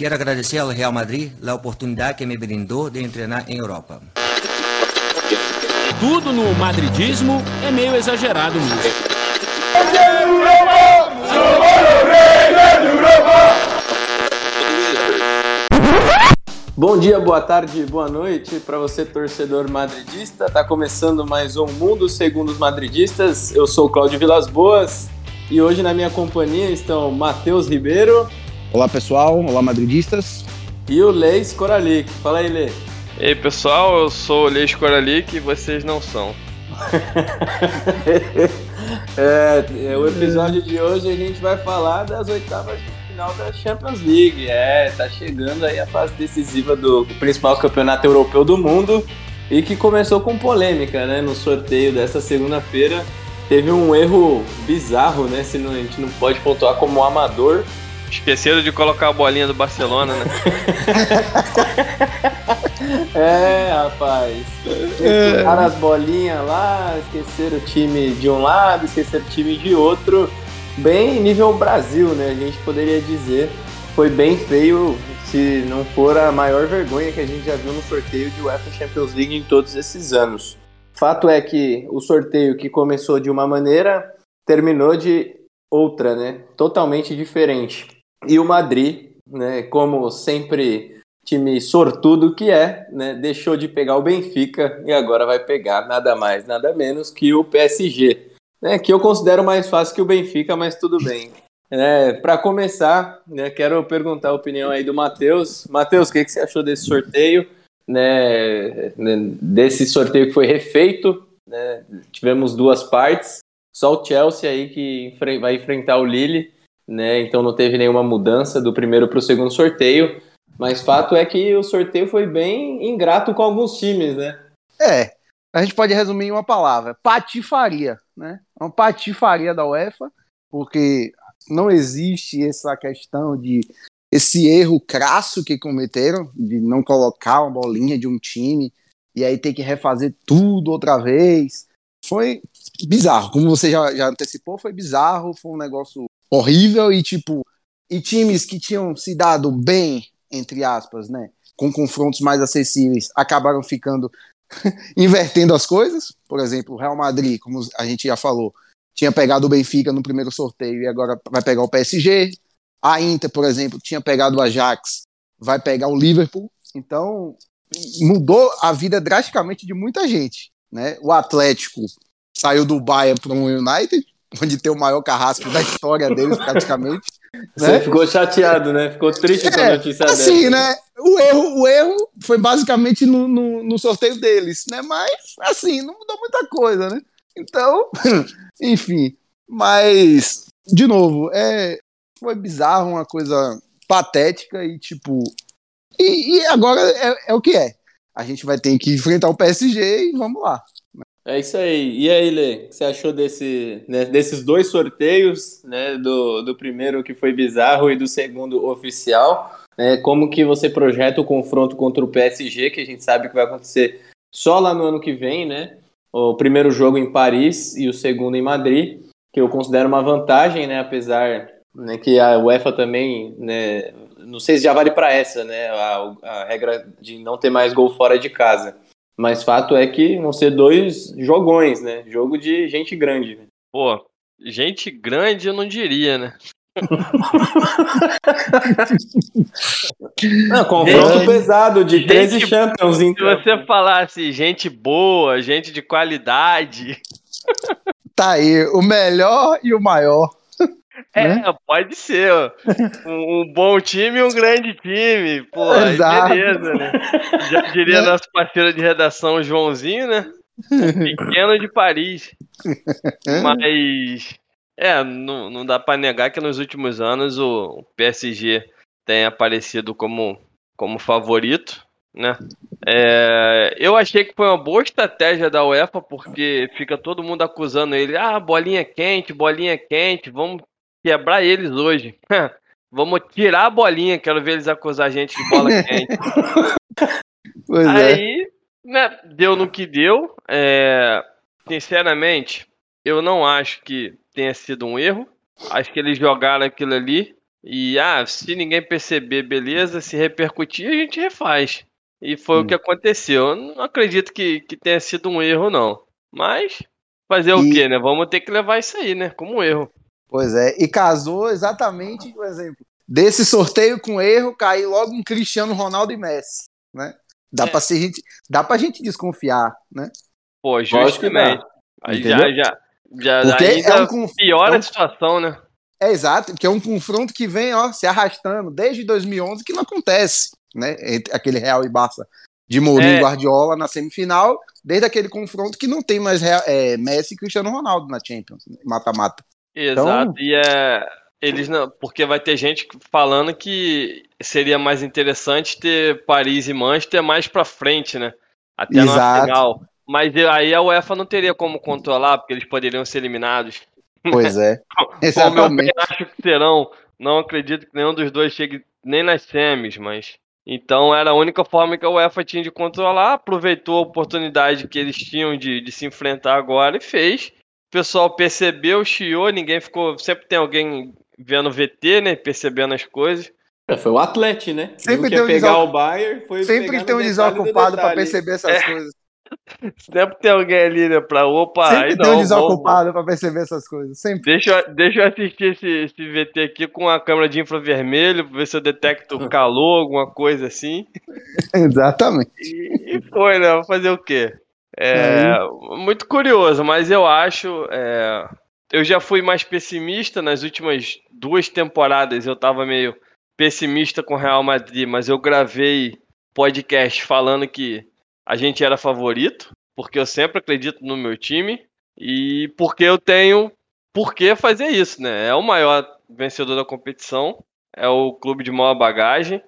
Quero agradecer ao Real Madrid a oportunidade que me brindou de treinar em Europa. Tudo no madridismo é meio exagerado mesmo. Bom dia, boa tarde, boa noite para você torcedor madridista. Tá começando mais um Mundo Segundo os Madridistas. Eu sou o Cláudio Vilas Boas e hoje na minha companhia estão Matheus Ribeiro. Olá pessoal, olá madridistas. E o Leis Coralic. Fala aí, Lê. Ei pessoal, eu sou o Leis Coralic e vocês não são. é, é, o episódio de hoje a gente vai falar das oitavas de final da Champions League. É, tá chegando aí a fase decisiva do principal campeonato europeu do mundo e que começou com polêmica, né? No sorteio dessa segunda-feira teve um erro bizarro, né? Se não, a gente não pode pontuar como amador. Esqueceram de colocar a bolinha do Barcelona, né? é, rapaz. Esqueceram as bolinhas lá, esqueceram o time de um lado, esqueceram o time de outro bem nível Brasil, né? A gente poderia dizer. Foi bem feio, se não for a maior vergonha que a gente já viu no sorteio de UEFA Champions League em todos esses anos. Fato é que o sorteio que começou de uma maneira terminou de outra, né? Totalmente diferente. E o Madrid, né, como sempre time sortudo que é, né, deixou de pegar o Benfica e agora vai pegar nada mais, nada menos que o PSG né, que eu considero mais fácil que o Benfica, mas tudo bem. É, Para começar, né, quero perguntar a opinião aí do Matheus. Matheus, o que, que você achou desse sorteio? Né, né desse sorteio que foi refeito, né, tivemos duas partes. Só o Chelsea aí que vai enfrentar o Lille, né, então não teve nenhuma mudança do primeiro para o segundo sorteio. Mas fato é que o sorteio foi bem ingrato com alguns times, né? É, a gente pode resumir em uma palavra: patifaria, né? Uma patifaria da UEFA, porque não existe essa questão de esse erro crasso que cometeram de não colocar uma bolinha de um time e aí ter que refazer tudo outra vez. Foi bizarro, como você já, já antecipou, foi bizarro, foi um negócio horrível e tipo, e times que tinham se dado bem, entre aspas, né, com confrontos mais acessíveis, acabaram ficando invertendo as coisas. Por exemplo, o Real Madrid, como a gente já falou, tinha pegado o Benfica no primeiro sorteio e agora vai pegar o PSG. A Inter, por exemplo, tinha pegado o Ajax, vai pegar o Liverpool. Então, mudou a vida drasticamente de muita gente. Né? O Atlético saiu do Bayern para o United, onde tem o maior carrasco da história deles, praticamente. Você né? ficou chateado, né? Ficou triste é, com a é, notícia assim, dessa. né? O erro, o erro foi basicamente no, no, no, sorteio deles, né? Mas, assim, não mudou muita coisa, né? Então, enfim. Mas, de novo, é, foi bizarro, uma coisa patética e, tipo... E, e agora é, é o que é. A gente vai ter que enfrentar o PSG e vamos lá. É isso aí. E aí, Lê, o que você achou desse, né, desses dois sorteios, né, do, do primeiro que foi bizarro e do segundo oficial? Né, como que você projeta o confronto contra o PSG, que a gente sabe que vai acontecer só lá no ano que vem, né? O primeiro jogo em Paris e o segundo em Madrid, que eu considero uma vantagem, né, apesar né, que a UEFA também, né, não sei se já vale para essa, né, a, a regra de não ter mais gol fora de casa. Mas fato é que vão ser dois jogões, né? Jogo de gente grande. Né? Pô, gente grande eu não diria, né? não, confronto gente, pesado de 13 gente, Champions. Então. Se você falasse gente boa, gente de qualidade. Tá aí, o melhor e o maior. É, né? pode ser. Um, um, bom time e um grande time. Pô, Exato. beleza, né? Já diria é. nosso parceiro de redação, Joãozinho, né? Pequeno de Paris. Mas, é, não, não dá para negar que nos últimos anos o PSG tem aparecido como, como favorito, né? É, eu achei que foi uma boa estratégia da UEFA, porque fica todo mundo acusando ele, ah, bolinha quente, bolinha quente, vamos quebrar eles hoje. Vamos tirar a bolinha, quero ver eles acusar a gente de bola quente. Pois é. Aí, é. né, deu no que deu. É, sinceramente, eu não acho que tenha sido um erro. Acho que eles jogaram aquilo ali E ah, se ninguém perceber, beleza, se repercutir, a gente refaz. E foi hum. o que aconteceu. Eu não acredito que, que tenha sido um erro, não. Mas fazer e... o quê, né? Vamos ter que levar isso aí, né? Como um erro. Pois é, e casou exatamente, por exemplo, desse sorteio com erro, caiu logo um Cristiano Ronaldo e Messi, né? Dá é. pra ser gente, dá pra gente desconfiar, né? Pô, justamente. Aí já, já, já Porque é um conf... piora é um... a situação, né? É exato, porque é um confronto que vem ó, se arrastando desde 2011 que não acontece, né? Entre aquele Real e Barça de Mourinho e é. Guardiola na semifinal, desde aquele confronto que não tem mais é, Messi e Cristiano Ronaldo na Champions, mata-mata. Exato, então... e é, eles não, porque vai ter gente falando que seria mais interessante ter Paris e Manchester mais para frente, né? Até no final. Mas aí a UEFA não teria como controlar, porque eles poderiam ser eliminados. Pois é. Exatamente. Como eu acho que serão. Não acredito que nenhum dos dois chegue nem nas semis, mas. Então era a única forma que a UEFA tinha de controlar. Aproveitou a oportunidade que eles tinham de, de se enfrentar agora e fez. O pessoal percebeu, chiou, ninguém ficou. Sempre tem alguém vendo VT, né? Percebendo as coisas. É, foi o atleta, né? Sempre tem um pegar desal... o Bayern, foi Sempre tem um desocupado para perceber essas é. coisas. Sempre tem alguém ali, né? Pra opa. Sempre aí tem não, um desocupado pra perceber essas coisas. Sempre. Deixa, eu, deixa eu assistir esse, esse VT aqui com a câmera de infravermelho pra ver se eu detecto calor, alguma coisa assim. Exatamente. E, e, foi, né? Vou fazer o quê? É, muito curioso, mas eu acho. É, eu já fui mais pessimista nas últimas duas temporadas. Eu tava meio pessimista com o Real Madrid, mas eu gravei podcast falando que a gente era favorito, porque eu sempre acredito no meu time e porque eu tenho por que fazer isso, né? É o maior vencedor da competição, é o clube de maior bagagem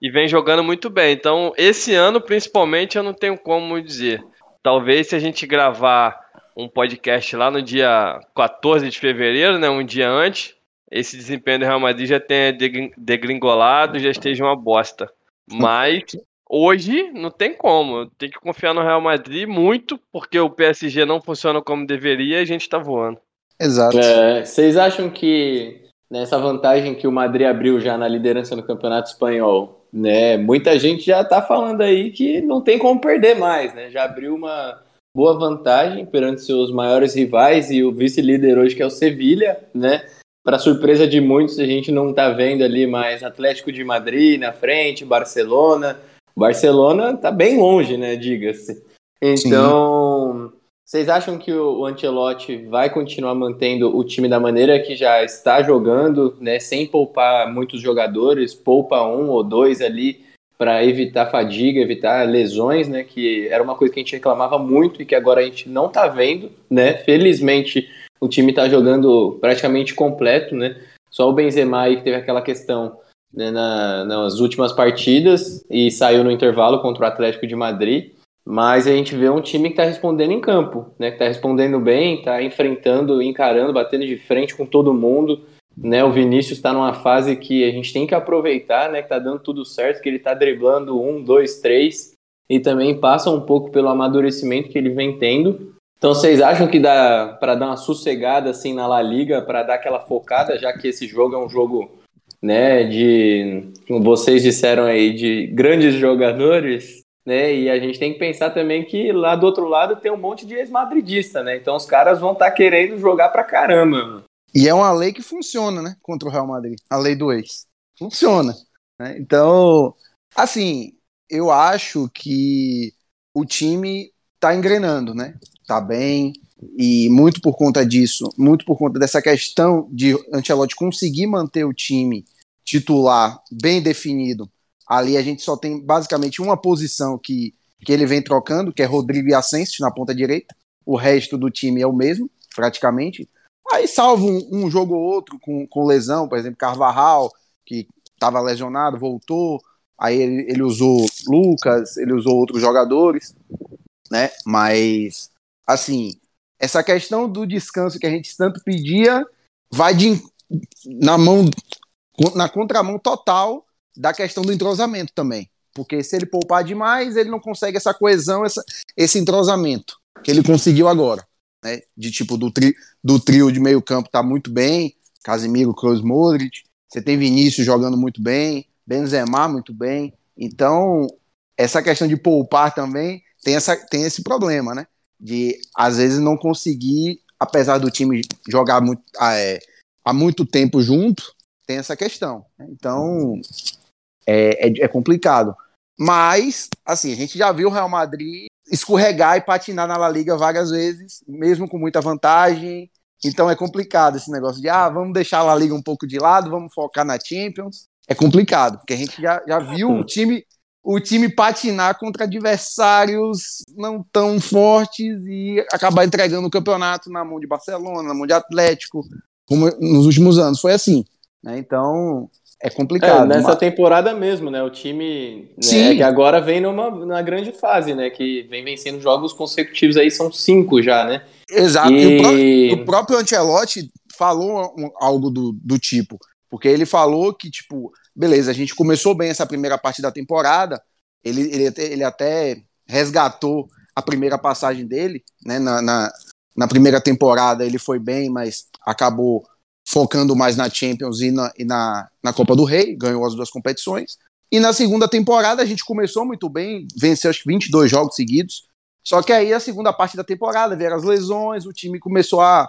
e vem jogando muito bem. Então, esse ano, principalmente, eu não tenho como dizer. Talvez se a gente gravar um podcast lá no dia 14 de fevereiro, né, um dia antes, esse desempenho do Real Madrid já tenha degringolado, já esteja uma bosta. Mas Hoje não tem como. Tem que confiar no Real Madrid muito, porque o PSG não funciona como deveria e a gente tá voando. Exato. É, vocês acham que nessa vantagem que o Madrid abriu já na liderança no Campeonato Espanhol, né? Muita gente já tá falando aí que não tem como perder mais, né? Já abriu uma boa vantagem perante seus maiores rivais e o vice-líder hoje que é o Sevilha, né? Para surpresa de muitos, a gente não tá vendo ali mais Atlético de Madrid na frente, Barcelona, Barcelona tá bem longe, né? Diga-se. Então, Sim. Vocês acham que o Ancelotti vai continuar mantendo o time da maneira que já está jogando, né? Sem poupar muitos jogadores, poupa um ou dois ali para evitar fadiga, evitar lesões, né? Que era uma coisa que a gente reclamava muito e que agora a gente não tá vendo, né? Felizmente o time tá jogando praticamente completo, né? Só o Benzema aí que teve aquela questão né, na, nas últimas partidas e saiu no intervalo contra o Atlético de Madrid. Mas a gente vê um time que está respondendo em campo, né? Que está respondendo bem, está enfrentando, encarando, batendo de frente com todo mundo. Né, o Vinícius está numa fase que a gente tem que aproveitar, né? Que está dando tudo certo, que ele está driblando um, dois, três e também passa um pouco pelo amadurecimento que ele vem tendo. Então vocês acham que dá para dar uma sossegada assim na La Liga, para dar aquela focada, já que esse jogo é um jogo né, de, como vocês disseram aí, de grandes jogadores, né, e a gente tem que pensar também que lá do outro lado tem um monte de ex-madridista, né, então os caras vão estar tá querendo jogar pra caramba. E é uma lei que funciona, né, contra o Real Madrid, a lei do ex. Funciona. Né? Então, assim, eu acho que o time tá engrenando, né, tá bem, e muito por conta disso, muito por conta dessa questão de Ancelotti conseguir manter o time titular bem definido. Ali a gente só tem basicamente uma posição que, que ele vem trocando, que é Rodrigo e Asensio na ponta direita. O resto do time é o mesmo, praticamente. Aí, salvo um, um jogo ou outro com, com lesão, por exemplo, Carvajal, que estava lesionado, voltou. Aí ele, ele usou Lucas, ele usou outros jogadores, né? Mas, assim, essa questão do descanso que a gente tanto pedia vai de, na mão na contramão total da questão do entrosamento também. Porque se ele poupar demais, ele não consegue essa coesão, essa, esse entrosamento que ele conseguiu agora. Né? De tipo, do, tri, do trio de meio campo tá muito bem, Casimiro, Kroos, Modric. você tem Vinícius jogando muito bem, Benzema muito bem. Então, essa questão de poupar também tem, essa, tem esse problema, né? De às vezes não conseguir, apesar do time jogar muito, ah, é, há muito tempo junto, tem essa questão. Né? Então, é, é, é complicado. Mas, assim, a gente já viu o Real Madrid escorregar e patinar na La Liga várias vezes, mesmo com muita vantagem. Então é complicado esse negócio de, ah, vamos deixar a La Liga um pouco de lado, vamos focar na Champions. É complicado, porque a gente já, já viu o time, o time patinar contra adversários não tão fortes e acabar entregando o campeonato na mão de Barcelona, na mão de Atlético, como nos últimos anos. Foi assim. Né? Então, é complicado. É, nessa mas... temporada mesmo, né? O time né, que agora vem numa, numa grande fase, né? Que vem vencendo jogos consecutivos aí, são cinco já, né? Exato. E... E o, pró o, próprio Ancelotti falou um, algo do, do tipo. Porque ele falou que, tipo, beleza, a gente começou bem essa primeira parte da temporada. Ele, ele, ele até resgatou a primeira passagem dele, né? Na, na, na primeira temporada ele foi bem, mas acabou focando mais na Champions e na, e na, na Copa do Rei, ganhou as duas competições. E na segunda temporada a gente começou muito bem, venceu acho que 22 jogos seguidos. Só que aí a segunda parte da temporada vieram as lesões, o time começou a,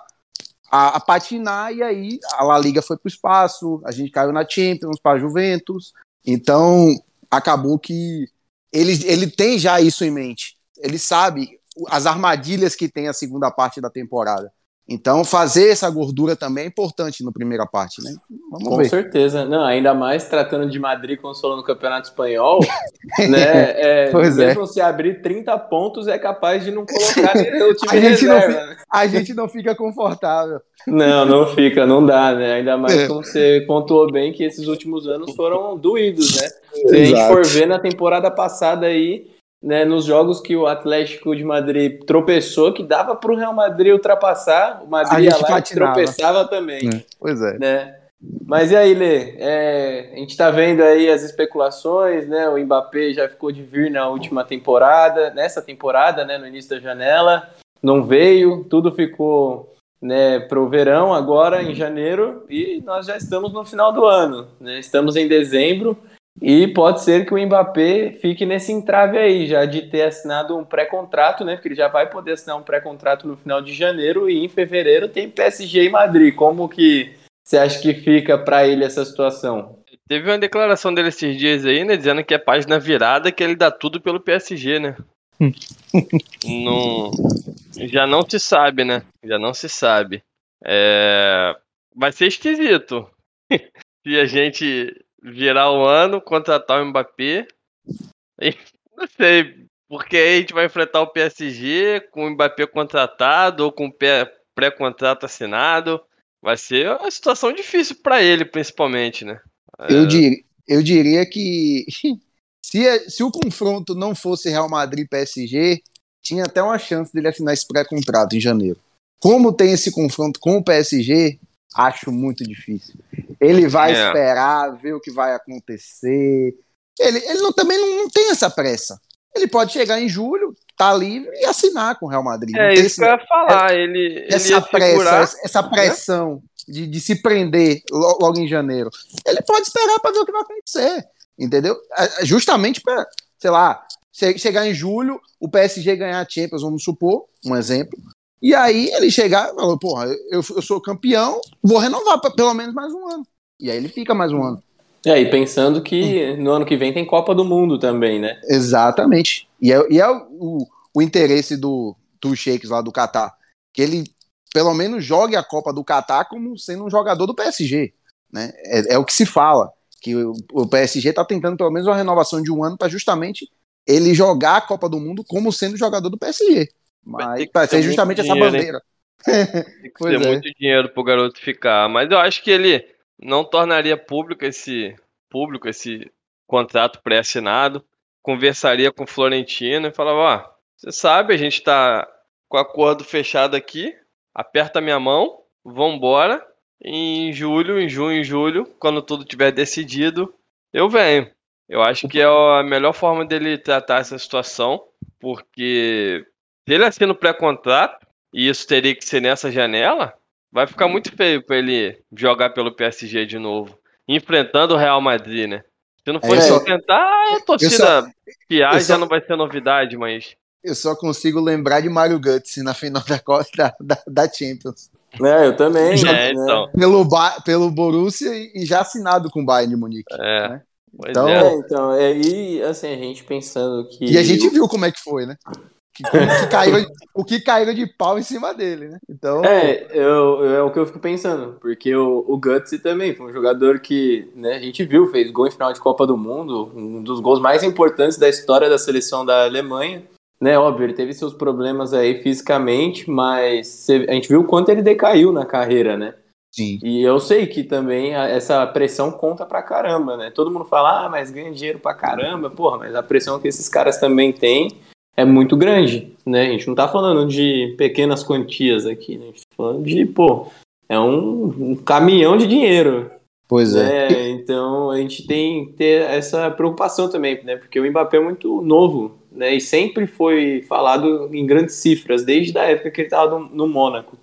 a, a patinar e aí a La Liga foi para o espaço, a gente caiu na Champions para Juventus. Então acabou que ele, ele tem já isso em mente. Ele sabe as armadilhas que tem a segunda parte da temporada. Então, fazer essa gordura também é importante na primeira parte, né? Vamos Com ver. certeza. Não, ainda mais tratando de Madrid falou no Campeonato Espanhol, né? É, pois é. mesmo é. se abrir 30 pontos, é capaz de não colocar o time a gente reserva. Não fica, a gente não fica confortável. Não, não fica, não dá, né? Ainda mais é. como você pontuou bem que esses últimos anos foram doídos, né? Se a gente for ver na temporada passada aí, né, nos jogos que o Atlético de Madrid tropeçou, que dava para o Real Madrid ultrapassar, o Madrid ia lá tropeçava também. É, pois é. Né? Mas e aí, Lê? É, a gente está vendo aí as especulações, né? O Mbappé já ficou de vir na última temporada, nessa temporada, né? No início da janela, não veio, tudo ficou né, para o verão agora em janeiro e nós já estamos no final do ano, né? Estamos em dezembro. E pode ser que o Mbappé fique nesse entrave aí, já de ter assinado um pré-contrato, né? Porque ele já vai poder assinar um pré-contrato no final de janeiro e em fevereiro tem PSG e Madrid. Como que você acha que fica para ele essa situação? Teve uma declaração dele esses dias aí, né? Dizendo que é página virada, que ele dá tudo pelo PSG, né? não, já não se sabe, né? Já não se sabe. É, vai ser esquisito. se a gente virar o ano, contratar o Mbappé. E, não sei, porque aí a gente vai enfrentar o PSG com o Mbappé contratado ou com pré-contrato assinado. Vai ser uma situação difícil para ele, principalmente, né? Eu, é... dir, eu diria que se, se o confronto não fosse Real Madrid-PSG, tinha até uma chance dele assinar esse pré-contrato em janeiro. Como tem esse confronto com o PSG, Acho muito difícil. Ele vai é. esperar, ver o que vai acontecer. Ele, ele não, também não, não, tem essa pressa. Ele pode chegar em julho, tá livre e assinar com o Real Madrid. É isso esse, que eu ia falar. É, ele, essa ele pressa, segurar, essa pressão né? de, de se prender logo em janeiro. Ele pode esperar para ver o que vai acontecer. Entendeu? É, é justamente para, sei lá, chegar em julho, o PSG ganhar a Champions, vamos supor, um exemplo. E aí ele chegar e falou, porra, eu, eu sou campeão, vou renovar pra, pelo menos mais um ano. E aí ele fica mais um ano. É, e pensando que no ano que vem tem Copa do Mundo também, né? Exatamente. E é, e é o, o interesse do, do Shakes lá do Catar. Que ele, pelo menos, jogue a Copa do Catar como sendo um jogador do PSG. Né? É, é o que se fala. Que o, o PSG está tentando pelo menos uma renovação de um ano para justamente ele jogar a Copa do Mundo como sendo jogador do PSG. Mas vai ser justamente essa bandeira. Tem que ter é. muito dinheiro pro garoto ficar. Mas eu acho que ele não tornaria público esse público esse contrato pré-assinado. Conversaria com o Florentino e falava: Ó, oh, você sabe, a gente tá com o acordo fechado aqui. Aperta minha mão, vambora. Em julho, em junho, em julho, quando tudo tiver decidido, eu venho. Eu acho que é a melhor forma dele tratar essa situação, porque se ele assina o pré-contrato, e isso teria que ser nessa janela, vai ficar muito feio para ele jogar pelo PSG de novo. enfrentando o Real Madrid, né? Se não fosse é, enfrentar, a torcida piar já não vai ser novidade, mas. Eu só consigo lembrar de Mario Götze na final da Costa da, da Champions. É, eu também. É, né? então. Pelo, pelo Borussia e já assinado com o Bayern de Munique. É. Né? Então, é. então, é, e assim, a gente pensando que. E a gente viu como é que foi, né? Que, que caíram, o que caíram de pau em cima dele, né? Então. É, eu, eu, é o que eu fico pensando, porque o, o Gutsy também foi um jogador que né, a gente viu, fez gol em final de Copa do Mundo, um dos gols mais importantes da história da seleção da Alemanha. Né, óbvio, ele teve seus problemas aí fisicamente, mas a gente viu o quanto ele decaiu na carreira, né? Sim. E eu sei que também essa pressão conta pra caramba, né? Todo mundo fala, ah, mas ganha dinheiro pra caramba, porra, mas a pressão que esses caras também têm é muito grande, né? A gente não tá falando de pequenas quantias aqui, né? A gente tá falando de, pô, é um, um caminhão de dinheiro. Pois é. é. Então a gente tem que ter essa preocupação também, né? Porque o Mbappé é muito novo, né? E sempre foi falado em grandes cifras, desde a época que ele estava no, no Mônaco.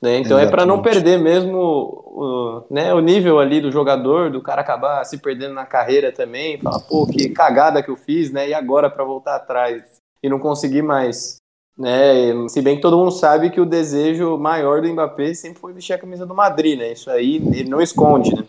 Né? Então Exatamente. é para não perder mesmo o, né, o nível ali do jogador, do cara acabar se perdendo na carreira também, falar, pô, que cagada que eu fiz, né? E agora para voltar atrás e não conseguir mais. Né? Se bem que todo mundo sabe que o desejo maior do Mbappé sempre foi vestir a camisa do Madrid, né? Isso aí ele não esconde, né?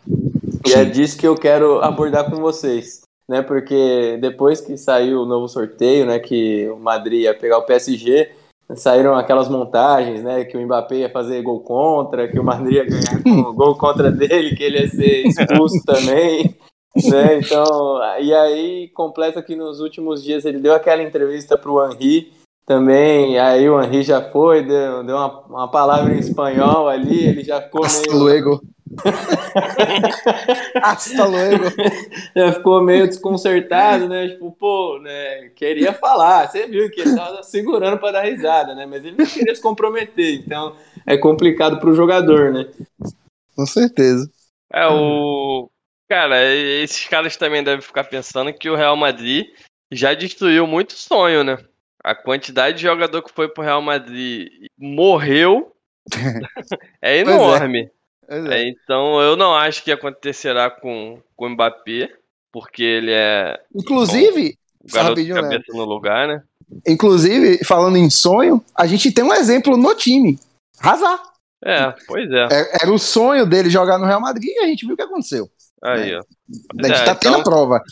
E é disso que eu quero abordar com vocês, né? Porque depois que saiu o novo sorteio, né? Que o Madrid ia pegar o PSG, saíram aquelas montagens, né? Que o Mbappé ia fazer gol contra, que o Madrid ia ganhar com o gol contra dele, que ele ia ser expulso também. Né? Então, e aí completa que nos últimos dias ele deu aquela entrevista para o Henri também, aí o Henri já foi, deu, deu uma, uma palavra em espanhol ali, ele já ficou Hasta meio... luego. Hasta luego. Já ficou meio desconcertado, né? Tipo, pô, né? Queria falar. Você viu que ele tava segurando para dar risada, né? Mas ele não queria se comprometer. Então é complicado para o jogador, né? Com certeza. É, o, Cara, esses caras também devem ficar pensando que o Real Madrid já destruiu muito sonho, né? A quantidade de jogador que foi pro Real Madrid morreu é enorme. É. É. então eu não acho que acontecerá com, com o Mbappé, porque ele é. Inclusive, bom, garoto de cabeça né? no lugar, né? Inclusive, falando em sonho, a gente tem um exemplo no time. Hazard. É, pois é. é. Era o sonho dele jogar no Real Madrid e a gente viu o que aconteceu. Aí, né? ó. A gente é, tá tendo então, a prova.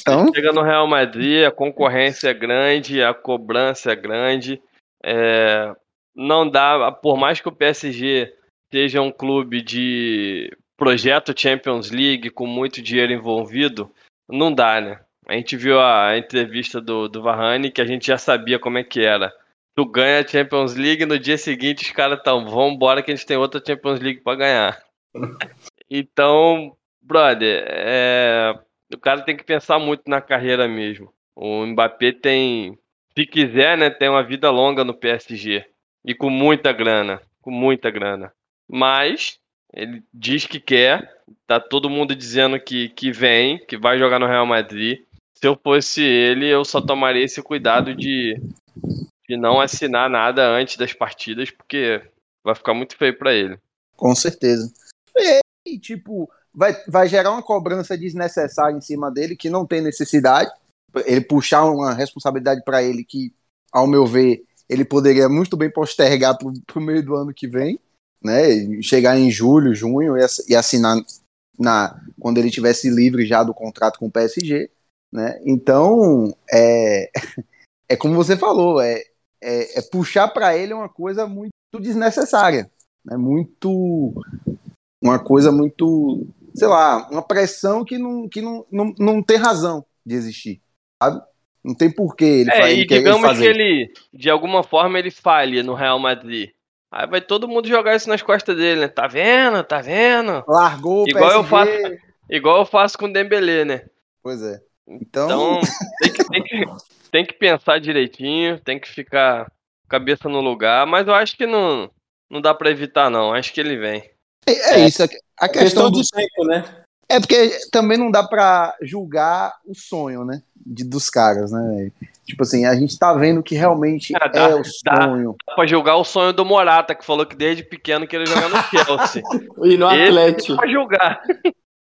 Então... Chega no Real Madrid, a concorrência é grande, a cobrança é grande. É, não dá, por mais que o PSG seja um clube de projeto Champions League com muito dinheiro envolvido, não dá, né? A gente viu a entrevista do, do Varane que a gente já sabia como é que era. Tu ganha a Champions League, no dia seguinte os caras estão, vamos embora que a gente tem outra Champions League para ganhar. então, brother, é... o cara tem que pensar muito na carreira mesmo. O Mbappé tem, se quiser, né, tem uma vida longa no PSG. E com muita grana. Com muita grana. Mas ele diz que quer. Tá todo mundo dizendo que, que vem, que vai jogar no Real Madrid. Se eu fosse ele, eu só tomaria esse cuidado de, de não assinar nada antes das partidas, porque vai ficar muito feio para ele. Com certeza. E, tipo, vai, vai gerar uma cobrança desnecessária em cima dele, que não tem necessidade. Ele puxar uma responsabilidade para ele que, ao meu ver, ele poderia muito bem postergar para o meio do ano que vem, né? Chegar em julho, junho e assinar na, quando ele tivesse livre já do contrato com o PSG, né? Então, é, é como você falou, é, é, é puxar para ele uma coisa muito desnecessária, né? Muito uma coisa muito sei lá, uma pressão que não, que não, não, não tem razão de existir, sabe? Não tem porquê ele, é, faz, e digamos que ele, de alguma forma, ele falha no Real Madrid. Aí vai todo mundo jogar isso nas costas dele, né? Tá vendo? Tá vendo? Largou o igual PSG. Eu faço, igual eu faço com o Dembélé, né? Pois é. Então, então tem, que, tem, que, tem que pensar direitinho, tem que ficar cabeça no lugar, mas eu acho que não, não dá para evitar, não. Acho que ele vem. É, é isso. A questão, questão do tempo, né? É porque também não dá para julgar o sonho, né? De, dos caras, né? Tipo assim, a gente tá vendo que realmente é, dá, é o sonho. Dá pra julgar o sonho do Morata, que falou que desde pequeno queria jogar no Chelsea. e no Atlético. Pra julgar.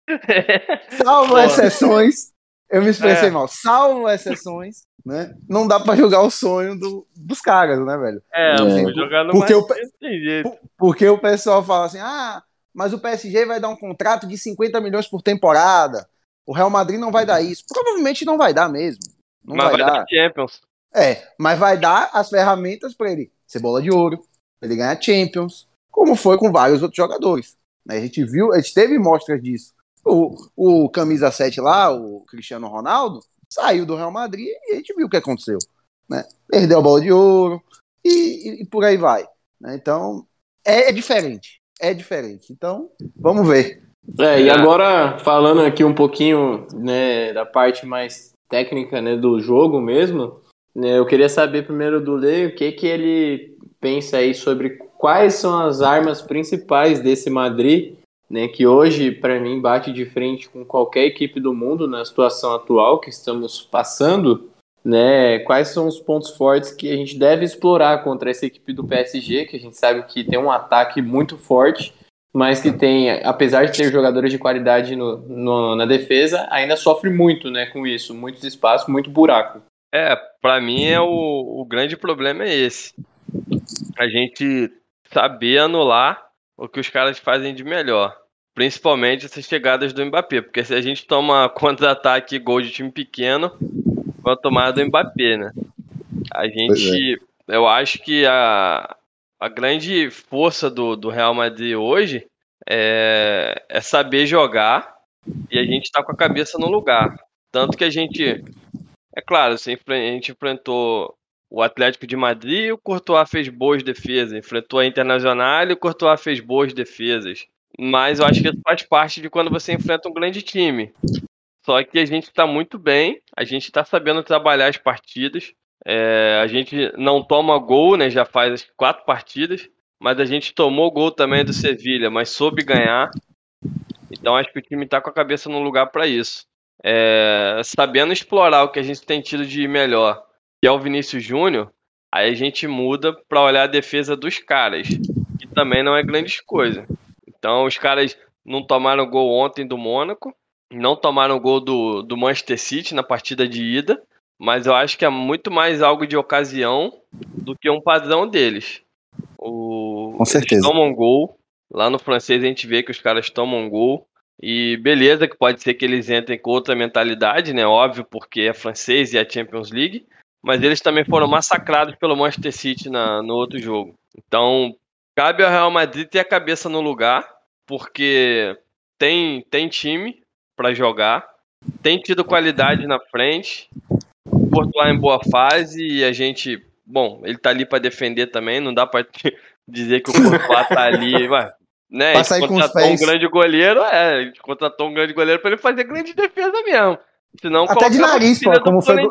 Salvo exceções, eu me expressei é. mal. Salvo exceções, né? Não dá para jogar o sonho do, dos caras, né, velho? É, é. jogar no porque o, porque o pessoal fala assim: ah, mas o PSG vai dar um contrato de 50 milhões por temporada. O Real Madrid não vai dar isso. Provavelmente não vai dar mesmo. Não mas vai, vai dar. dar Champions. É, mas vai dar as ferramentas para ele ser bola de ouro, pra ele ganhar Champions, como foi com vários outros jogadores. Né? A gente viu, a gente teve mostras disso. O, o camisa 7 lá, o Cristiano Ronaldo, saiu do Real Madrid e a gente viu o que aconteceu. Né? Perdeu a bola de ouro e, e, e por aí vai. Né? Então, é, é, diferente. É diferente. Então, vamos ver. É, e agora, falando aqui um pouquinho né, da parte mais técnica né, do jogo mesmo, né, eu queria saber primeiro do Lei o que, que ele pensa aí sobre quais são as armas principais desse Madrid, né, que hoje, para mim, bate de frente com qualquer equipe do mundo na situação atual que estamos passando. Né, quais são os pontos fortes que a gente deve explorar contra essa equipe do PSG, que a gente sabe que tem um ataque muito forte, mas que tem, apesar de ter jogadores de qualidade no, no, na defesa, ainda sofre muito né, com isso, muitos espaços, muito buraco. É, para mim é o, o grande problema é esse. A gente saber anular o que os caras fazem de melhor. Principalmente essas chegadas do Mbappé. Porque se a gente toma contra-ataque gol de time pequeno, vai tomar do Mbappé, né? A gente. É. Eu acho que a, a grande força do, do Real Madrid hoje é, é saber jogar e a gente tá com a cabeça no lugar. Tanto que a gente. É claro, assim, a gente enfrentou o Atlético de Madrid e o Courtois fez boas defesas. Enfrentou a Internacional e o Courtois fez boas defesas. Mas eu acho que isso faz parte de quando você enfrenta um grande time. Só que a gente está muito bem, a gente está sabendo trabalhar as partidas. É, a gente não toma gol, né? Já faz quatro partidas, mas a gente tomou gol também do Sevilha, mas soube ganhar. Então acho que o time está com a cabeça no lugar para isso. É, sabendo explorar o que a gente tem tido de melhor, que é o Vinícius Júnior, aí a gente muda para olhar a defesa dos caras, que também não é grande coisa. Então os caras não tomaram gol ontem do Mônaco, não tomaram gol do, do Manchester City na partida de ida, mas eu acho que é muito mais algo de ocasião do que um padrão deles. O, Com certeza. Eles tomam gol. Lá no francês a gente vê que os caras tomam gol. E beleza, que pode ser que eles entrem com outra mentalidade, né? Óbvio, porque é francês e é Champions League. Mas eles também foram massacrados pelo Manchester City na, no outro jogo. Então, cabe ao Real Madrid ter a cabeça no lugar, porque tem, tem time para jogar, tem tido qualidade na frente, Courtois em boa fase e a gente, bom, ele tá ali para defender também, não dá para dizer que o Courtois tá ali, vai, né? Passa ele contratou um grande goleiro, é, ele contratou um grande goleiro para ele fazer grande defesa mesmo. Senão, Até de nariz, pô, como foi,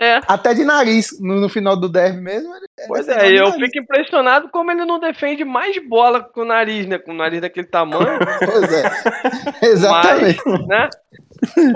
é. Até de nariz, no, no, final do derby mesmo. Pois é, eu fico impressionado como ele não defende mais bola com o nariz, né? Com o nariz daquele tamanho. pois é. Exatamente. Mas, né?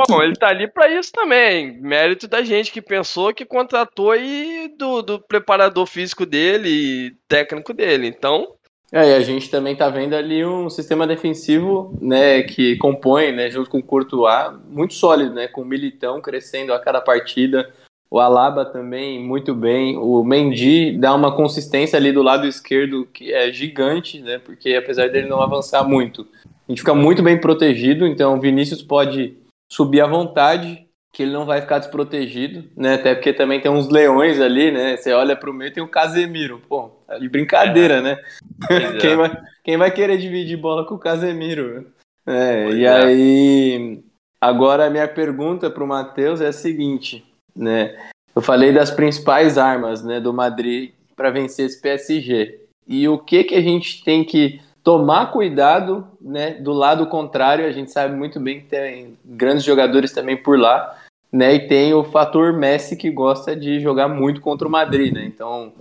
Bom, ele tá ali para isso também. Mérito da gente que pensou, que contratou e do, do preparador físico dele e técnico dele. Então, é, e a gente também tá vendo ali um sistema defensivo, né, que compõe, né, junto com o Courtois, muito sólido, né, com o Militão crescendo a cada partida, o Alaba também muito bem. O Mendy dá uma consistência ali do lado esquerdo que é gigante, né? Porque apesar dele não avançar muito, a gente fica muito bem protegido. Então o Vinícius pode subir à vontade, que ele não vai ficar desprotegido, né? Até porque também tem uns leões ali, né? Você olha para o meio tem o Casemiro, pô, tá de brincadeira, é. né? Quem, vai, quem vai querer dividir bola com o Casemiro? É, e é. aí, agora a minha pergunta para o Matheus é a seguinte né? Eu falei das principais armas, né, do Madrid para vencer esse PSG. E o que que a gente tem que tomar cuidado, né, do lado contrário, a gente sabe muito bem que tem grandes jogadores também por lá, né, e tem o fator Messi que gosta de jogar muito contra o Madrid, né? Então,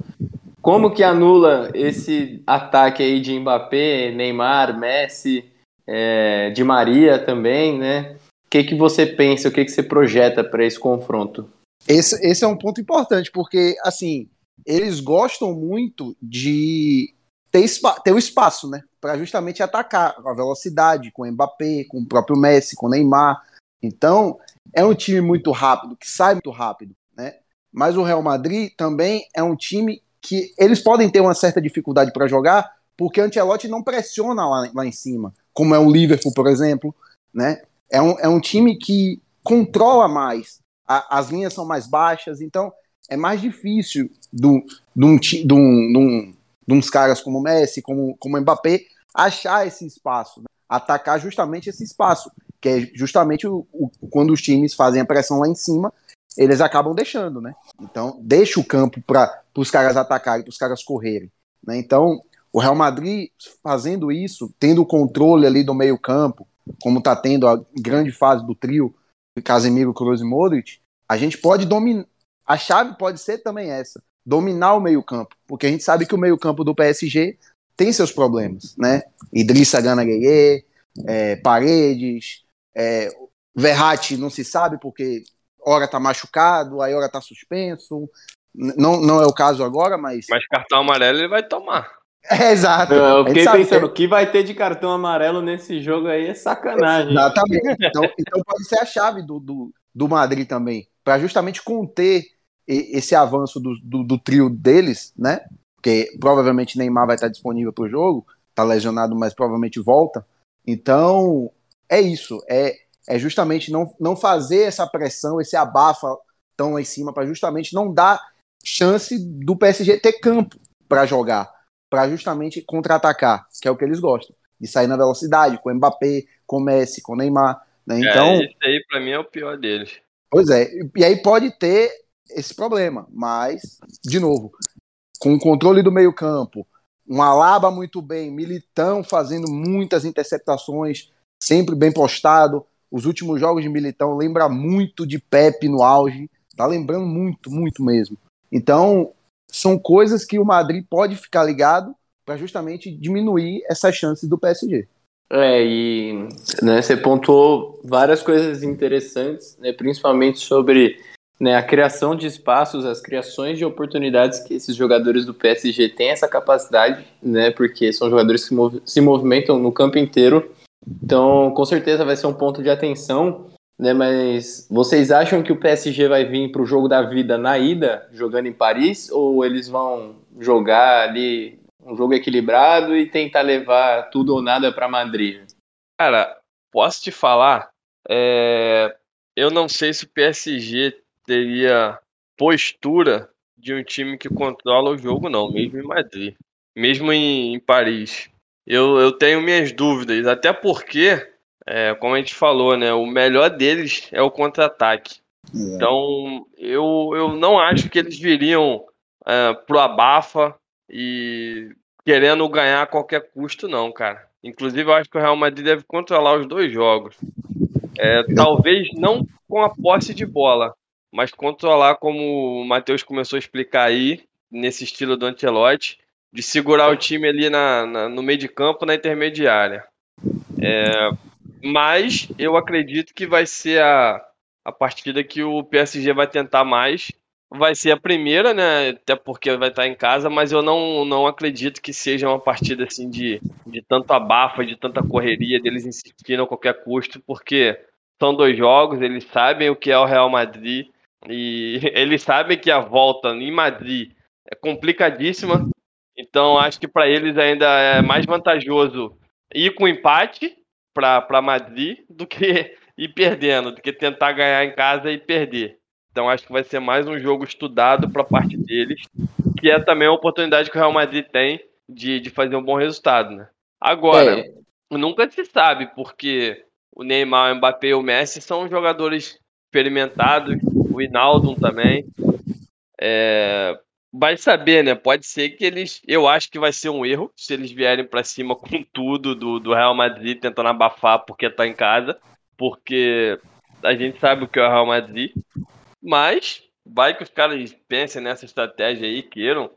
como que anula esse ataque aí de Mbappé, Neymar, Messi, é, de Maria também, né? O que que você pensa, o que que você projeta para esse confronto? Esse, esse é um ponto importante, porque, assim, eles gostam muito de ter, ter o espaço, né? para justamente atacar com a velocidade, com o Mbappé, com o próprio Messi, com o Neymar. Então, é um time muito rápido, que sai muito rápido, né? Mas o Real Madrid também é um time que eles podem ter uma certa dificuldade para jogar, porque o Ancelotti não pressiona lá, lá em cima, como é o Liverpool, por exemplo, né? É um, é um time que controla mais, a, as linhas são mais baixas, então é mais difícil um, de um, de uns caras como Messi, como, como Mbappé, achar esse espaço, né? atacar justamente esse espaço, que é justamente o, o, quando os times fazem a pressão lá em cima, eles acabam deixando, né? Então, deixa o campo para os caras atacarem, para os caras correrem. Né? Então, o Real Madrid fazendo isso, tendo o controle ali do meio campo, como está tendo a grande fase do trio, Casemiro, Kroos e Modric, a gente pode dominar. A chave pode ser também essa: dominar o meio-campo, porque a gente sabe que o meio-campo do PSG tem seus problemas, né? Idrissa Gana Gueye, é, Paredes, é, Verratti não se sabe porque hora tá machucado, aí hora tá suspenso. Não, não é o caso agora, mas. Mas cartão amarelo ele vai tomar. É, exato. Eu fiquei pensando, o que vai ter de cartão amarelo nesse jogo aí é sacanagem. Exatamente. Então, então pode ser a chave do, do, do Madrid também, para justamente conter esse avanço do, do, do, trio deles, né? Porque provavelmente Neymar vai estar disponível para o jogo, tá lesionado, mas provavelmente volta. Então, é isso. É, é justamente não, não fazer essa pressão, esse abafa tão lá em cima, para justamente não dar chance do PSG ter campo para jogar, para justamente contra-atacar, que é o que eles gostam, de sair na velocidade, com Mbappé, com Messi, com Neymar. Né? É, então, é, esse aí para mim é o pior deles. Pois é, e aí pode ter esse problema. Mas, de novo, com o controle do meio-campo, um Alaba muito bem, Militão fazendo muitas interceptações, sempre bem postado. Os últimos jogos de Militão lembra muito de Pepe no auge, tá lembrando muito, muito mesmo. Então, são coisas que o Madrid pode ficar ligado para justamente diminuir essas chances do PSG. É, e né, você pontuou várias coisas interessantes, né, principalmente sobre né, a criação de espaços, as criações de oportunidades que esses jogadores do PSG têm essa capacidade, né, porque são jogadores que se movimentam no campo inteiro. Então, com certeza vai ser um ponto de atenção, né, mas vocês acham que o PSG vai vir para o jogo da vida na ida, jogando em Paris, ou eles vão jogar ali um jogo equilibrado e tentar levar tudo ou nada para Madrid? Cara, posso te falar, é... eu não sei se o PSG teria postura de um time que controla o jogo, não, mesmo em Madrid, mesmo em, em Paris. Eu, eu tenho minhas dúvidas, até porque, é, como a gente falou, né, o melhor deles é o contra-ataque. É. Então, eu, eu não acho que eles viriam é, pro abafa e querendo ganhar a qualquer custo, não, cara. Inclusive, eu acho que o Real Madrid deve controlar os dois jogos. É, talvez não com a posse de bola, mas controlar, como o Matheus começou a explicar aí, nesse estilo do Antelote, de segurar o time ali na, na, no meio de campo, na intermediária. É, mas eu acredito que vai ser a, a partida que o PSG vai tentar mais. Vai ser a primeira, né? Até porque vai estar em casa, mas eu não, não acredito que seja uma partida assim de, de tanto abafa, de tanta correria, deles insistirem a qualquer custo, porque são dois jogos, eles sabem o que é o Real Madrid e eles sabem que a volta em Madrid é complicadíssima. Então acho que para eles ainda é mais vantajoso ir com empate para Madrid do que ir perdendo, do que tentar ganhar em casa e perder. Então acho que vai ser mais um jogo estudado para a parte deles, que é também uma oportunidade que o Real Madrid tem de, de fazer um bom resultado. Né? Agora, é. nunca se sabe, porque o Neymar, o Mbappé e o Messi são jogadores experimentados o Inaldo também. É, vai saber, né? Pode ser que eles. Eu acho que vai ser um erro se eles vierem para cima com tudo do, do Real Madrid, tentando abafar porque tá em casa. Porque a gente sabe o que é o Real Madrid. Mas vai que os caras pensem nessa estratégia aí, queiram.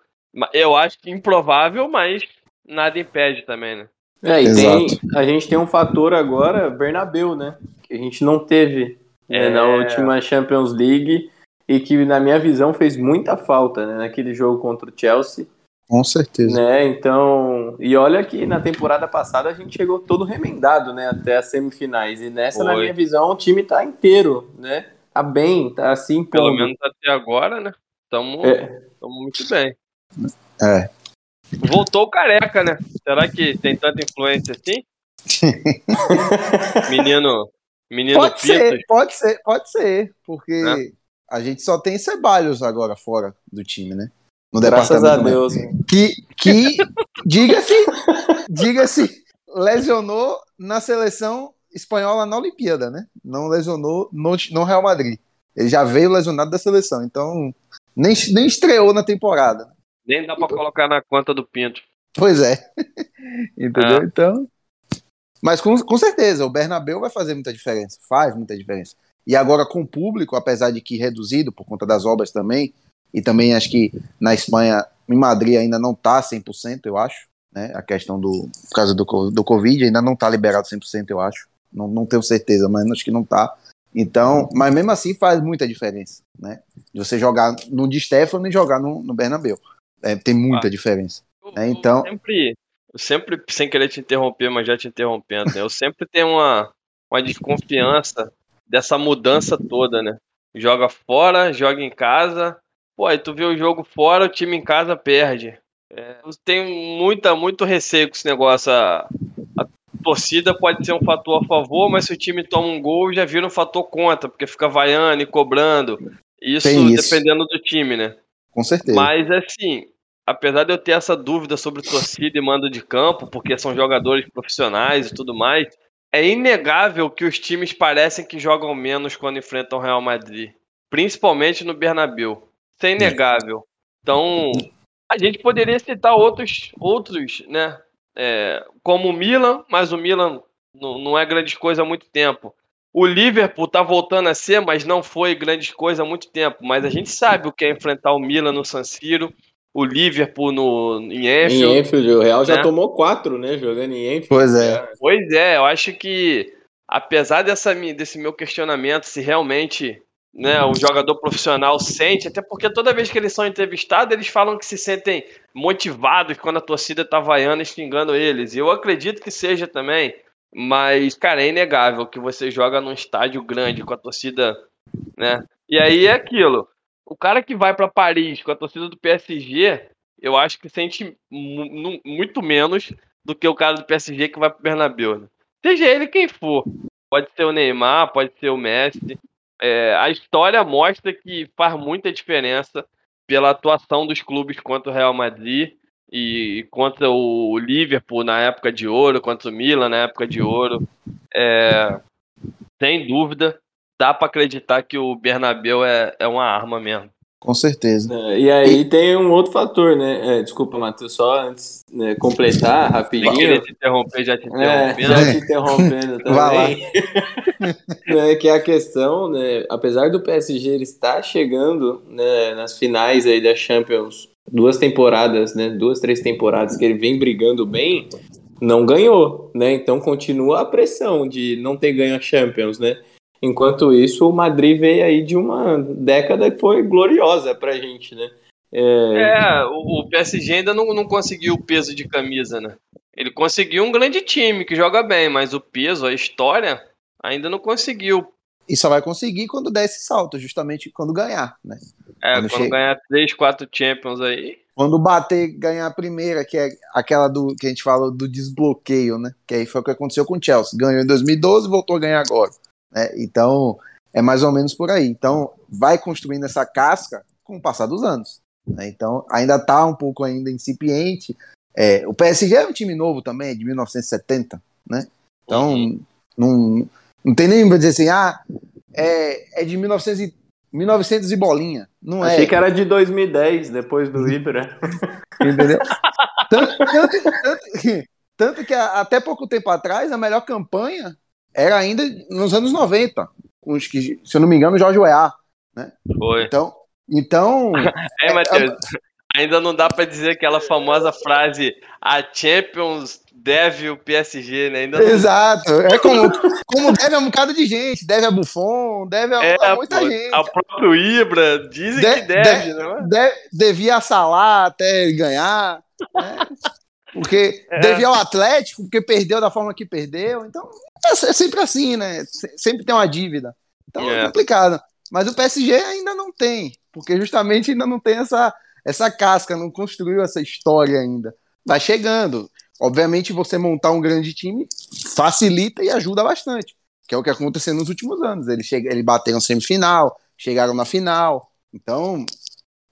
Eu acho que improvável, mas nada impede também, né? É, e tem, a gente tem um fator agora, Bernabeu, né? Que a gente não teve é, na última Champions League e que, na minha visão, fez muita falta né, naquele jogo contra o Chelsea. Com certeza. Né? Então, e olha que na temporada passada a gente chegou todo remendado, né, até as semifinais. E nessa, Foi. na minha visão, o time tá inteiro, né? Tá bem, tá assim. Pelo menos até agora, né? Tamo, é. tamo muito bem. É. Voltou o careca, né? Será que tem tanta influência assim? menino, menino pode ser, pode ser, pode ser, porque é. A gente só tem Ceballos agora fora do time, né? No Graças a Deus. Que, que diga-se, diga-se, lesionou na seleção espanhola na Olimpíada, né? Não lesionou no, no Real Madrid. Ele já veio lesionado da seleção, então nem, nem estreou na temporada. Nem dá para colocar na conta do Pinto. Pois é. Entendeu? É. Então. Mas com, com certeza, o Bernabéu vai fazer muita diferença. Faz muita diferença. E agora com o público, apesar de que reduzido por conta das obras também, e também acho que na Espanha, em Madrid ainda não está 100%, eu acho, né? A questão do, por causa do, do Covid, ainda não está liberado 100%, eu acho. Não, não tenho certeza, mas acho que não está. Então, mas mesmo assim faz muita diferença, né? De você jogar no Di Stefano e jogar no, no Bernabéu. É, tem muita ah, diferença. Né? Então, eu sempre, eu sempre, sem querer te interromper, mas já te interrompendo, né? eu sempre tenho uma, uma desconfiança dessa mudança toda, né? Joga fora, joga em casa, Pô, aí tu vê o jogo fora, o time em casa perde. É, eu tenho muita, muito receio com esse negócio. A, a, torcida pode ser um fator a favor, mas se o time toma um gol, já vira um fator contra, porque fica vaiando e cobrando. Isso, isso. dependendo do time, né? Com certeza. Mas assim, apesar de eu ter essa dúvida sobre torcida e mando de campo, porque são jogadores profissionais e tudo mais, é inegável que os times parecem que jogam menos quando enfrentam o Real Madrid. Principalmente no Bernabéu. Isso é inegável. Então, a gente poderia citar outros, outros né? É, como o Milan, mas o Milan não, não é grande coisa há muito tempo. O Liverpool tá voltando a ser, mas não foi grande coisa há muito tempo. Mas a gente sabe o que é enfrentar o Milan no San Siro, o Liverpool no, em Enfield. Em Enfield, o Real já né? tomou quatro, né? Jogando em Enfield. Pois é. Pois é, eu acho que, apesar dessa, desse meu questionamento, se realmente né, o jogador profissional sente, até porque toda vez que eles são entrevistados, eles falam que se sentem motivados quando a torcida tá vaiando e xingando eles. E eu acredito que seja também, mas, cara, é inegável que você joga num estádio grande com a torcida, né? E aí é aquilo. O cara que vai para Paris com a torcida do PSG, eu acho que sente muito menos do que o cara do PSG que vai pro Bernabéu. Né? Seja ele quem for. Pode ser o Neymar, pode ser o Messi é, a história mostra que faz muita diferença pela atuação dos clubes contra o Real Madrid e contra o Liverpool na época de ouro, contra o Milan na época de ouro. É, sem dúvida, dá para acreditar que o Bernabéu é, é uma arma mesmo. Com certeza. É, e aí e... tem um outro fator, né? É, desculpa, Matheus, só antes né, completar rapidinho. Eu queria te interromper, já te interrompendo. É, já te interrompendo também. é, que é a questão, né? Apesar do PSG ele estar chegando né, nas finais aí da Champions, duas temporadas, né? Duas, três temporadas que ele vem brigando bem, não ganhou, né? Então continua a pressão de não ter ganho a Champions, né? Enquanto isso, o Madrid veio aí de uma década que foi gloriosa pra gente, né? É, é o PSG ainda não, não conseguiu o peso de camisa, né? Ele conseguiu um grande time que joga bem, mas o peso, a história, ainda não conseguiu. E só vai conseguir quando der esse salto, justamente quando ganhar, né? É, quando, quando ganhar três, quatro Champions aí. Quando bater, ganhar a primeira, que é aquela do que a gente fala do desbloqueio, né? Que aí foi o que aconteceu com o Chelsea. Ganhou em 2012 voltou a ganhar agora. Né? Então, é mais ou menos por aí. Então, vai construindo essa casca com o passar dos anos. Né? Então, ainda está um pouco ainda incipiente. É, o PSG é um time novo também, de 1970, né? Então, uhum. não, não tem nem para dizer assim, ah, é, é de 1900 e, 1900 e bolinha. Não Achei é. que era de 2010, depois do Ibra. Entendeu? tanto, tanto, tanto, tanto, que até pouco tempo atrás, a melhor campanha era ainda nos anos 90, com os que, se eu não me engano, Jorge Weah, né? Foi. Então, então é, Matheus, é, ainda não dá para dizer aquela famosa frase a Champions deve o PSG, né? Ainda Exato. Não... É como, como deve a um bocado de gente. Deve a Buffon, deve a, é, a muita pô, gente. A próprio Ibra dizem de, que deve, de, não é? Deve, devia salar até ganhar. Né? Porque é. devia ao Atlético, porque perdeu da forma que perdeu. Então, é, é sempre assim, né? Sempre tem uma dívida. Então é, é complicado. Mas o PSG ainda não tem, porque justamente ainda não tem essa, essa casca, não construiu essa história ainda. Vai chegando. Obviamente, você montar um grande time facilita e ajuda bastante, que é o que aconteceu nos últimos anos. Eles, chegam, eles bateram semifinal, chegaram na final. Então,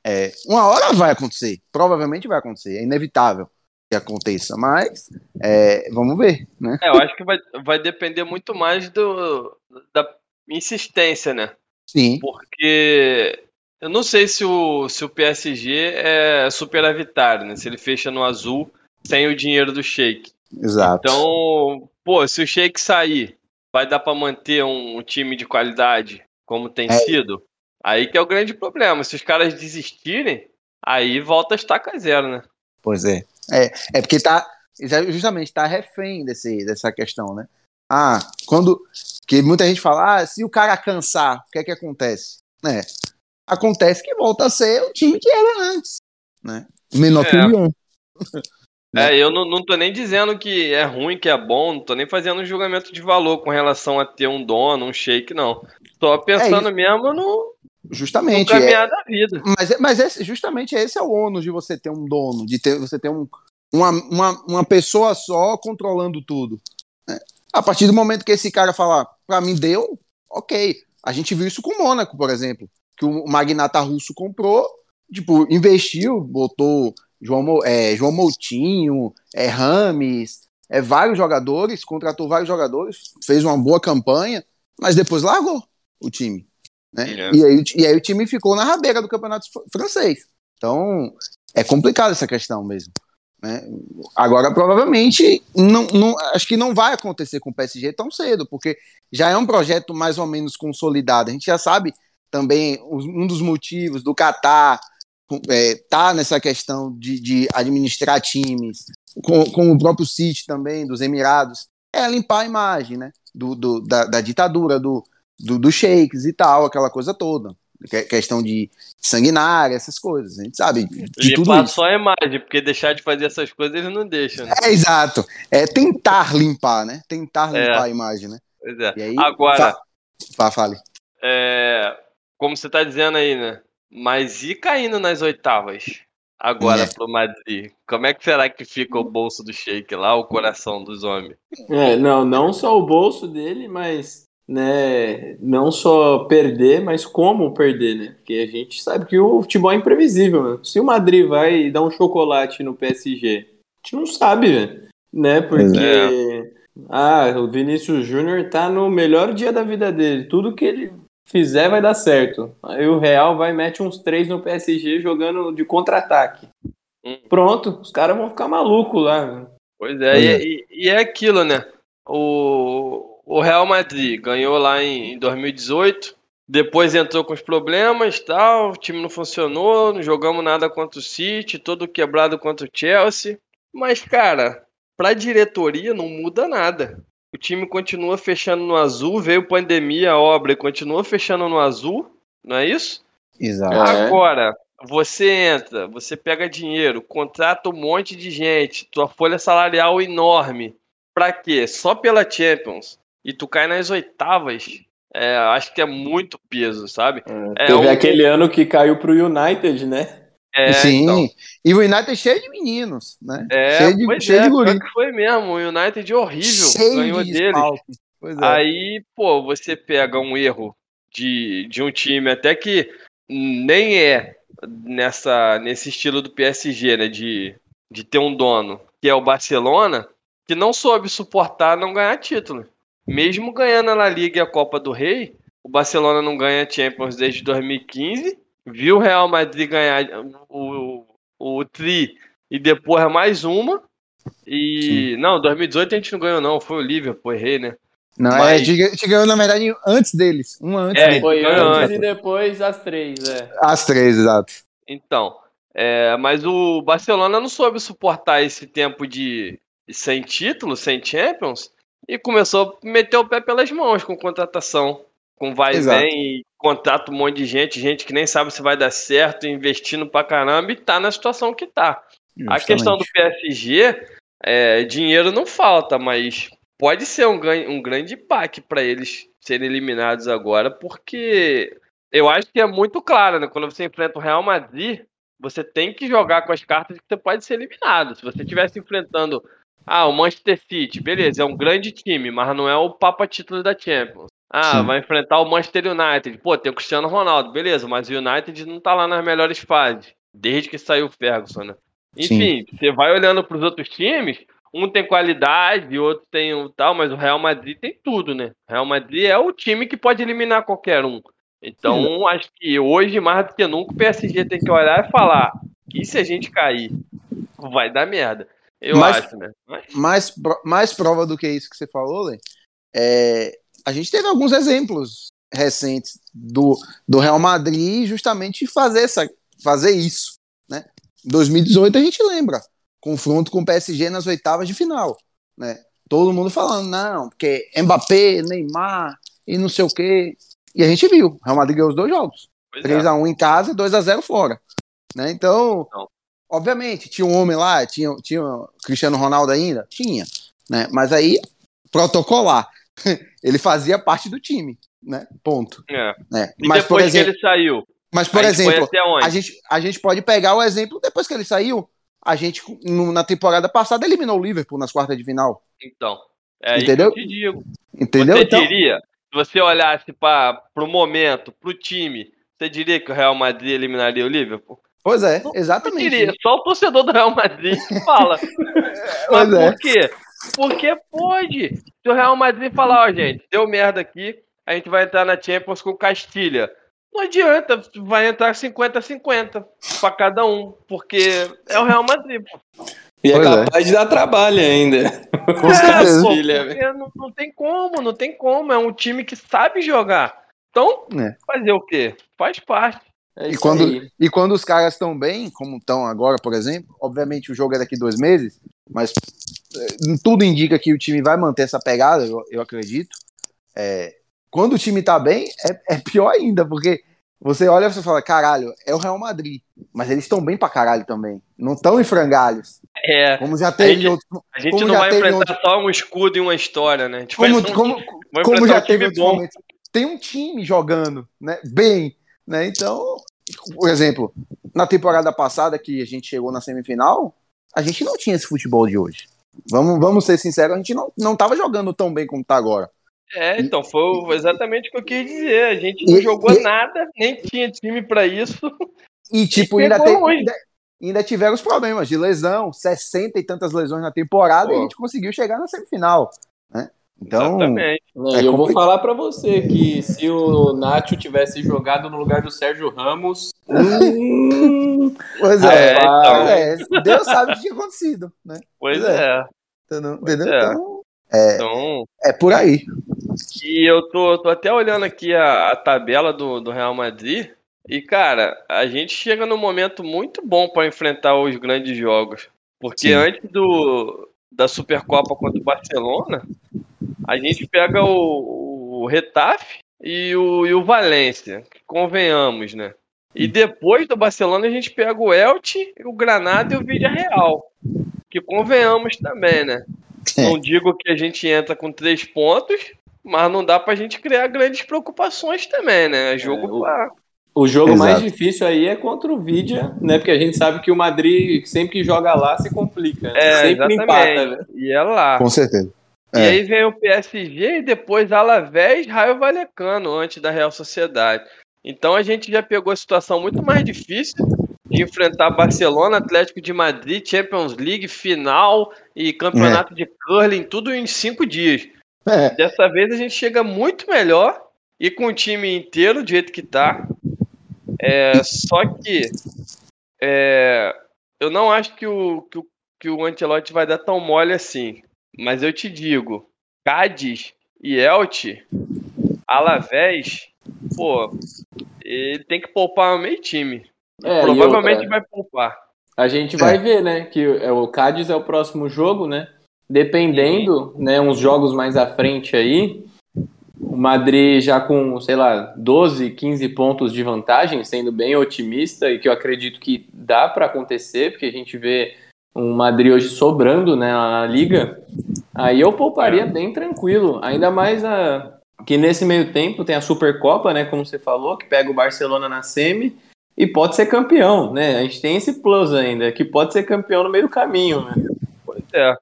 é, uma hora vai acontecer, provavelmente vai acontecer, é inevitável que aconteça, mas é, vamos ver, né? É, eu acho que vai, vai depender muito mais do, da insistência, né? Sim. Porque eu não sei se o, se o PSG é superavitário, né? Se ele fecha no azul sem o dinheiro do Sheik. Exato. Então, pô, se o Sheik sair, vai dar para manter um, um, time de qualidade como tem é. sido? Aí que é o grande problema. Se os caras desistirem, aí volta a estaca zero, né? Pois é. É, é porque tá justamente tá refém desse, dessa questão, né? Ah, quando que muita gente fala, ah, se o cara cansar, o que é que acontece? É, acontece que volta a ser o time que era antes, né? Menor que o É, eu não, não tô nem dizendo que é ruim, que é bom, não tô nem fazendo um julgamento de valor com relação a ter um dono, um shake, não. Tô pensando é mesmo no, Justamente. Caminhar é, da vida. Mas, é, mas é, justamente esse é o ônus de você ter um dono, de ter, você ter um, uma, uma, uma pessoa só controlando tudo. Né? A partir do momento que esse cara falar, para mim deu, ok. A gente viu isso com o Mônaco, por exemplo, que o magnata russo comprou, tipo, investiu, botou João, é, João Moutinho, é, Rames, é, vários jogadores, contratou vários jogadores, fez uma boa campanha, mas depois largou o time. Né? É. E, aí, e aí o time ficou na rabeira do campeonato francês. Então, é complicado essa questão mesmo. Né? Agora, provavelmente, não, não, acho que não vai acontecer com o PSG tão cedo, porque já é um projeto mais ou menos consolidado. A gente já sabe também um dos motivos do Qatar é, tá nessa questão de, de administrar times, com, com, o próprio City também, dos Emirados, é limpar a imagem né? do, do da, da ditadura, do, do, do shakes e tal, aquela coisa toda. questão de sanguinária, essas coisas. A gente sabe de Limpar tudo isso. só a imagem, porque deixar de fazer essas coisas eles não deixam. Né? É, exato. É tentar limpar, né? Tentar é. limpar é. a imagem, né? Pois é. Aí, Agora. Fa fale. É, como você tá dizendo aí, né? Mas e caindo nas oitavas? Agora é. pro Madrid. Como é que será que fica o bolso do Sheik lá, o coração dos homens? É, não, não só o bolso dele, mas né, não só perder, mas como perder, né? Porque a gente sabe que o futebol é imprevisível, né? Se o Madrid vai dar um chocolate no PSG, a gente não sabe, né? Porque é. ah, o Vinícius Júnior tá no melhor dia da vida dele. Tudo que ele fizer vai dar certo. Aí o Real vai mete uns três no PSG jogando de contra-ataque. Hum. Pronto, os caras vão ficar malucos lá. Pois é, e, e, é aquilo, né? O, o Real Madrid ganhou lá em 2018, depois entrou com os problemas tal, o time não funcionou, não jogamos nada contra o City, todo quebrado contra o Chelsea. Mas, cara, pra diretoria não muda nada. O time continua fechando no azul, veio pandemia, a obra e continua fechando no azul, não é isso? Exato. Agora, você entra, você pega dinheiro, contrata um monte de gente, tua folha salarial enorme. Pra quê? Só pela Champions e tu cai nas oitavas, é, acho que é muito peso, sabe? É, teve um... aquele ano que caiu pro United, né? É, Sim, então. e o United cheio de meninos, né? É, cheio de, pois cheio é, de guri. que foi mesmo, o United horrível, cheio ganhou de dele. É. Aí, pô, você pega um erro de, de um time até que nem é nessa, nesse estilo do PSG, né? De, de ter um dono, que é o Barcelona, que não soube suportar não ganhar título. Mesmo ganhando a La Liga e a Copa do Rei, o Barcelona não ganha Champions desde 2015. Viu o Real Madrid ganhar o, o, o Tri e depois mais uma. E. Sim. Não, 2018 a gente não ganhou, não. Foi o Liverpool, errei, né? Não, é, Mas... é, a gente ganhou, na verdade, antes deles. Uma antes é, Foi antes, antes e depois as três, é. As três, exato. Então. É, mas o Barcelona não soube suportar esse tempo de, sem título, sem Champions, e começou a meter o pé pelas mãos com contratação. Com vai e vem, e contrata um monte de gente, gente que nem sabe se vai dar certo, investindo pra caramba, e tá na situação que tá. Justamente. A questão do PSG, é, dinheiro não falta, mas pode ser um, um grande pack para eles serem eliminados agora, porque eu acho que é muito claro, né? Quando você enfrenta o Real Madrid, você tem que jogar com as cartas que você pode ser eliminado. Se você estivesse enfrentando ah, o Manchester City, beleza, é um grande time, mas não é o papa título da Champions. Ah, Sim. vai enfrentar o Manchester United. Pô, tem o Cristiano Ronaldo, beleza, mas o United não tá lá nas melhores fases, desde que saiu o Ferguson, né? Enfim, Sim. você vai olhando para os outros times, um tem qualidade, outro tem um tal, mas o Real Madrid tem tudo, né? O Real Madrid é o time que pode eliminar qualquer um. Então, Sim. acho que hoje, mais do que nunca, o PSG tem que olhar e falar: e se a gente cair? Vai dar merda. Eu mais, acho, né? Mas... Mais, mais prova do que isso que você falou, Lê, é, a gente teve alguns exemplos recentes do, do Real Madrid justamente fazer, essa, fazer isso. Né? 2018 a gente lembra, confronto com o PSG nas oitavas de final. Né? Todo mundo falando, não, porque Mbappé, Neymar e não sei o quê. E a gente viu, o Real Madrid ganhou os dois jogos. 3x1 é. em casa e 2x0 fora. Né? Então, não. Obviamente, tinha um homem lá, tinha, tinha Cristiano Ronaldo ainda? Tinha. Né? Mas aí, protocolar. ele fazia parte do time, né? Ponto. É. Né? E Mas, depois por exemplo, que ele saiu? Mas, por exemplo, a gente, a gente pode pegar o exemplo, depois que ele saiu, a gente, na temporada passada, eliminou o Liverpool nas quartas de final. Então, é Entendeu? isso que eu te digo. Entendeu? Você então... diria, se você olhasse para o momento, para o time, você diria que o Real Madrid eliminaria o Liverpool? Pois é, exatamente. Eu diria, só o torcedor do Real Madrid fala. Mas é. por quê? Porque pode. Se o Real Madrid falar, ó, gente, deu merda aqui, a gente vai entrar na Champions com Castilha. Não adianta, vai entrar 50-50 para cada um, porque é o Real Madrid, pô. E é pois é capaz é. de dar trabalho ainda. Com certeza. É, não, não, tem como, não tem como. É um time que sabe jogar. Então, é. fazer o quê? Faz parte. É e, quando, e quando os caras estão bem, como estão agora, por exemplo, obviamente o jogo é daqui dois meses, mas é, tudo indica que o time vai manter essa pegada, eu, eu acredito. É, quando o time tá bem, é, é pior ainda, porque você olha e você fala, caralho, é o Real Madrid. Mas eles estão bem pra caralho também. Não estão em frangalhos. É. Como já teve a gente, outros, a gente não vai enfrentar outros... só um escudo e uma história, né? como, um, como, como já um teve bom. momentos. Tem um time jogando, né? Bem. Né? Então, por exemplo, na temporada passada que a gente chegou na semifinal, a gente não tinha esse futebol de hoje. Vamos, vamos ser sinceros, a gente não, não tava jogando tão bem como tá agora. É, então, foi exatamente o que eu quis dizer. A gente não e, jogou e, nada, nem tinha time para isso. E, tipo, e ainda, tem, ainda, ainda, tiveram os problemas de lesão, 60 e tantas lesões na temporada, Pô. e a gente conseguiu chegar na semifinal. Né? Então, Exatamente. É, eu vou falar para você que se o Nacho tivesse jogado no lugar do Sérgio Ramos. Hum, pois é, é, então... é, Deus sabe o que tinha acontecido. Né? Pois, pois é. é. Entendeu? Pois é. Então, é, então, é por aí. E eu tô, tô até olhando aqui a, a tabela do, do Real Madrid. E, cara, a gente chega num momento muito bom para enfrentar os grandes jogos. Porque Sim. antes do, da Supercopa contra o Barcelona, a gente pega o, o Retafe e o, e o Valência, convenhamos, né? E depois do Barcelona a gente pega o Elche, o Granada e o Villarreal, que convenhamos também, né? É. Não digo que a gente entra com três pontos, mas não dá pra gente criar grandes preocupações também, né? É jogo é, o, o jogo Exato. mais difícil aí é contra o Vidia, né? Porque a gente sabe que o Madrid, sempre que joga lá, se complica. Né? É, sempre empata, né? E é lá. Com certeza. E é. aí vem o PSG e depois Alavés, Raio Valecano, antes da Real Sociedade. Então a gente já pegou a situação muito mais difícil de enfrentar Barcelona, Atlético de Madrid, Champions League, final e campeonato é. de curling, tudo em cinco dias. É. Dessa vez a gente chega muito melhor e com o time inteiro do jeito que tá. É, só que é, eu não acho que o, que o, que o Ancelotti vai dar tão mole assim. Mas eu te digo, Cádiz e Elche, Alavés, pô, ele tem que poupar o meio time. É, Provavelmente outra, vai poupar. A gente vai é. ver, né? Que é, o Cádiz é o próximo jogo, né? dependendo, né, uns jogos mais à frente aí, o Madrid já com, sei lá, 12, 15 pontos de vantagem, sendo bem otimista e que eu acredito que dá para acontecer, porque a gente vê um Madrid hoje sobrando né, na liga, aí eu pouparia bem tranquilo. Ainda mais a, que nesse meio tempo tem a Supercopa, né, como você falou, que pega o Barcelona na semi e pode ser campeão, né? A gente tem esse plus ainda, que pode ser campeão no meio do caminho, né? Pois é.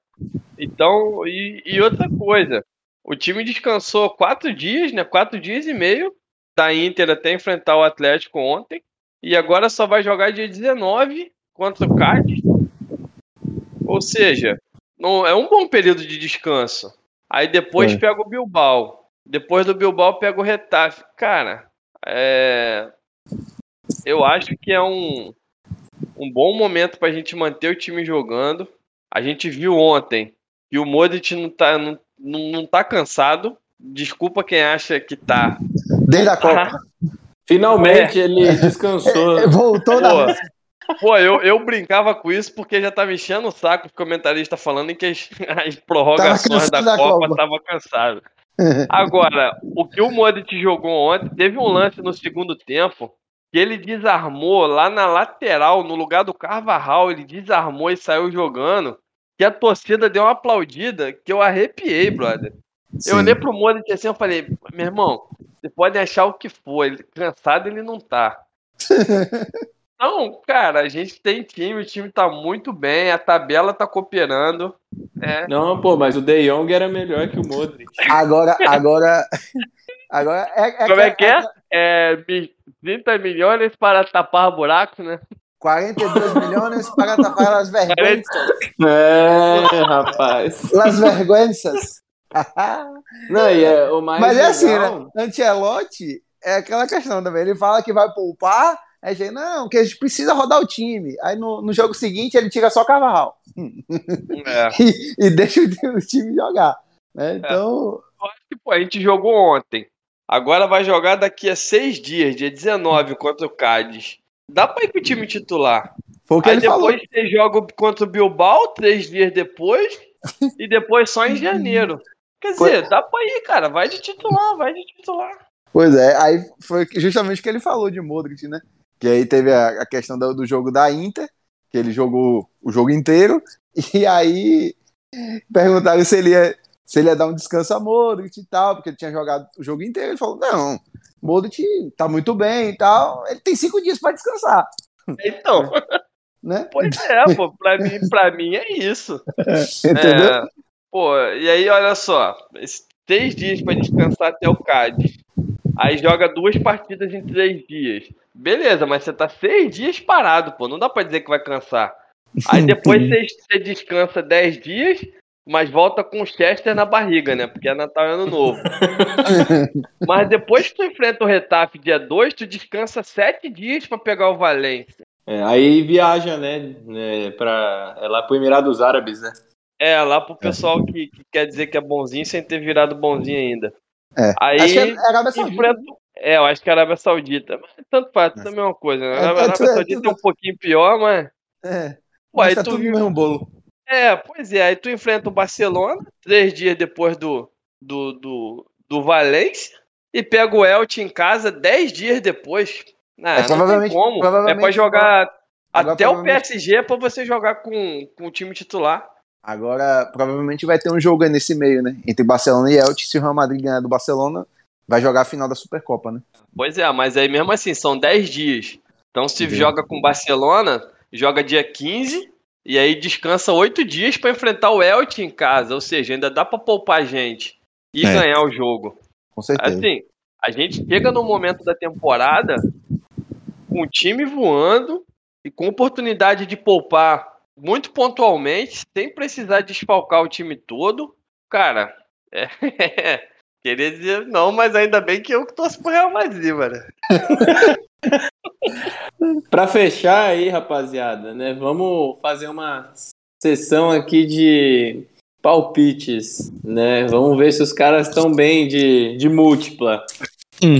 Então, e, e outra coisa, o time descansou quatro dias, né? Quatro dias e meio da Inter até enfrentar o Atlético ontem. E agora só vai jogar dia 19 contra o Cádiz. Ou seja, não, é um bom período de descanso. Aí depois é. pega o Bilbao. Depois do Bilbao pega o Retafe. Cara, é... eu acho que é um, um bom momento para a gente manter o time jogando. A gente viu ontem que o Modric não tá, não, não tá cansado. Desculpa quem acha que tá. Desde a Copa. Finalmente é. ele descansou. É, voltou da. Pô, eu, eu brincava com isso porque já tava enchendo o saco o comentarista falando em que as, as prorrogações da, da Copa estavam cansadas. Agora, o que o Modric jogou ontem, teve um lance no segundo tempo que ele desarmou lá na lateral, no lugar do Carvajal, ele desarmou e saiu jogando, que a torcida deu uma aplaudida que eu arrepiei, brother. Sim. Eu olhei pro Modric assim, eu falei, meu irmão, você pode achar o que for, ele, cansado ele não tá. Não, cara, a gente tem time, o time tá muito bem, a tabela tá cooperando. É. Não, pô, mas o De Jong era melhor que o Modric. Agora, agora, agora é, é Como é que é? é? é 30 milhões para tapar buracos, né? 42 milhões para tapar as vergonhas. É, rapaz. As vergonhas. Não, e é, o mais Mas é assim, né? Ancelotti é aquela questão também. Ele fala que vai poupar, aí gente, não, que a gente precisa rodar o time. Aí no, no jogo seguinte ele tira só Carvalhal. É. e, e, deixa o, time jogar. Né? É. Então. É. acho que, pô, a gente jogou ontem. Agora vai jogar daqui a seis dias, dia 19, contra o Cádiz. Dá pra ir com o time titular. Foi o que Aí ele depois falou. você joga contra o Bilbao, três dias depois, e depois só em janeiro. Quer dizer, dá pra ir, cara. Vai de titular, vai de titular. Pois é, aí foi justamente o que ele falou de Modric, né? Que aí teve a, a questão do, do, jogo da Inter, que ele jogou o jogo inteiro, e aí perguntaram se ele ia, se ele ia dar um descanso a Modric e tal, porque ele tinha jogado o jogo inteiro. Ele falou: não, Modric tá muito bem e tal, ele tem cinco dias para descansar. Então. Né? Pois é, pô, pra mim, pra mim é isso. Entendeu? É, pô, e aí, olha só, três dias para descansar até o Cádiz. Aí joga duas partidas em três dias. Beleza, mas você tá seis dias parado, pô. Não dá pra dizer que vai cansar. Aí depois você, você descansa dez dias, mas volta com o Chester na barriga, né? Porque é Natal e Ano Novo. mas depois que tu enfrenta o Retaf dia 2, tu descansa sete dias para pegar o Valência. É, aí viaja, né? É, pra, é lá pro Emirados Árabes, né? É, lá pro pessoal que, que, quer dizer que é bonzinho sem ter virado bonzinho ainda. É. Aí acho que é Arábia Saudita. Enfrenta... É, eu acho que é Arábia Saudita. Mas tanto faz, é. também é uma coisa. Né? A Arábia Saudita é um pouquinho pior, mas. É. Mas tá tu... tudo no mesmo bolo. É, pois é, aí tu enfrenta o Barcelona, três dias depois do, do, do, do Valência, e pega o Elche em casa dez dias depois. Ah, é, provavelmente, como. Provavelmente, é pra jogar até o PSG é pra você jogar com, com o time titular. Agora, provavelmente vai ter um jogo aí nesse meio, né? Entre Barcelona e Elche. Se o Real Madrid ganhar do Barcelona, vai jogar a final da Supercopa, né? Pois é, mas aí mesmo assim, são 10 dias. Então, se Entendi. joga com Barcelona, joga dia 15 e aí descansa oito dias para enfrentar o Elche em casa. Ou seja, ainda dá para poupar gente e é. ganhar o jogo. Com certeza. Assim, a gente chega no momento da temporada com o time voando e com oportunidade de poupar muito pontualmente, sem precisar desfalcar o time todo. Cara, é, queria dizer não, mas ainda bem que eu torço pro Real Madrid, mano. Para fechar aí, rapaziada, né? Vamos fazer uma sessão aqui de palpites, né? Vamos ver se os caras estão bem de, de múltipla. Hum.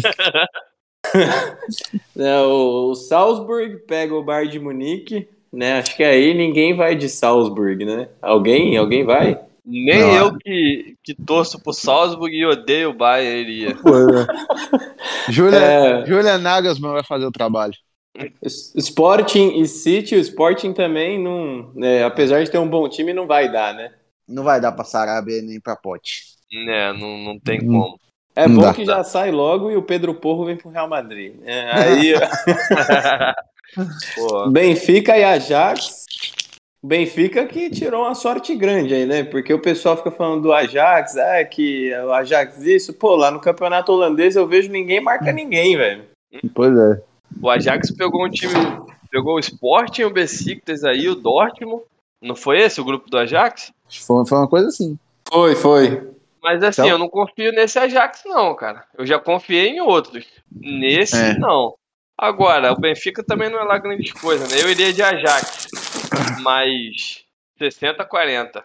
é, o, o Salzburg pega o Bar de Munique, né? Acho que aí ninguém vai de Salzburg, né? Alguém? Alguém vai? Nem Não. eu que, que torço pro Salzburg e odeio o Bayern iria. Julian, É. Julian Nagelsmann vai fazer o trabalho. Sporting e City, o Sporting também não. né, apesar de ter um bom time, não vai dar, né? Não vai dar pra Sarabia nem pra Pote. né, não, não tem Hum. como. É Não bom dá. que já sai logo e o Pedro Porro vem pro Real Madrid. É, aí, Pô, Benfica e Ajax. Benfica que tirou uma sorte grande aí, né? Porque o pessoal fica falando do Ajax, ah, que o Ajax isso. Pô, lá no campeonato holandês eu vejo ninguém marca ninguém, velho. Pois é. o Ajax pegou um time, pegou o Sporting, o Besiktas aí, o Dortmund. Não foi esse o grupo do Ajax? Foi, foi uma coisa assim. Foi, foi. Mas assim, Então- eu não confio nesse Ajax não, cara. Eu já confiei em outros. Nesse, É. não. Agora, o Benfica também não é lá grandes coisas, né? Eu iria de Ajax. Mas 60-40.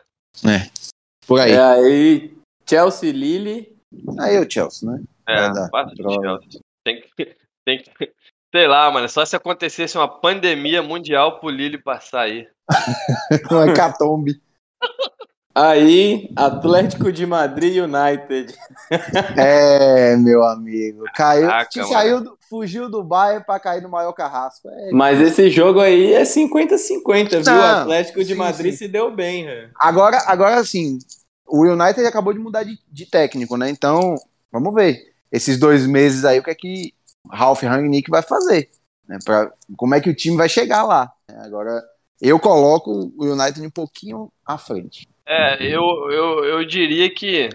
Por aí. É, aí, Chelsea Lille. Aí o Chelsea, né? É, passa de. Chelsea. Tem que, tem que. Sei lá, mano. Só se acontecesse uma pandemia mundial pro Lille passar aí. Um hecatombe. Aí, Atlético de Madrid United. É, meu amigo. Caiu, Caraca, saiu do- fugiu do Bayern pra cair no maior carrasco. É. Mas esse jogo aí é 50-50, viu? O Atlético de sim, Madrid sim. se deu bem, velho. Agora, agora sim, o United acabou de mudar de, de técnico, né? Então, vamos ver. Esses dois meses aí, o que é que Ralf Rangnick vai fazer? Né? Pra, como é que o time vai chegar lá? É, Agora, eu coloco o United um pouquinho à frente. É, eu, eu, eu diria que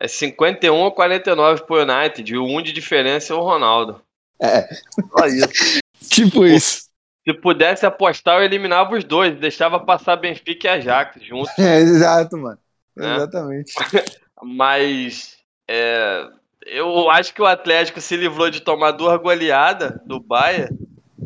é 51 ou 49 pro United. E o 1 de diferença é o Ronaldo. É. Só isso. Tipo isso. Se pudesse apostar, eu eliminava os dois. Deixava passar Benfica e Ajax juntos. É, exato, mano. Né? Exatamente. Mas é, eu acho que o Atlético se livrou de tomar duas goleadas do Bayern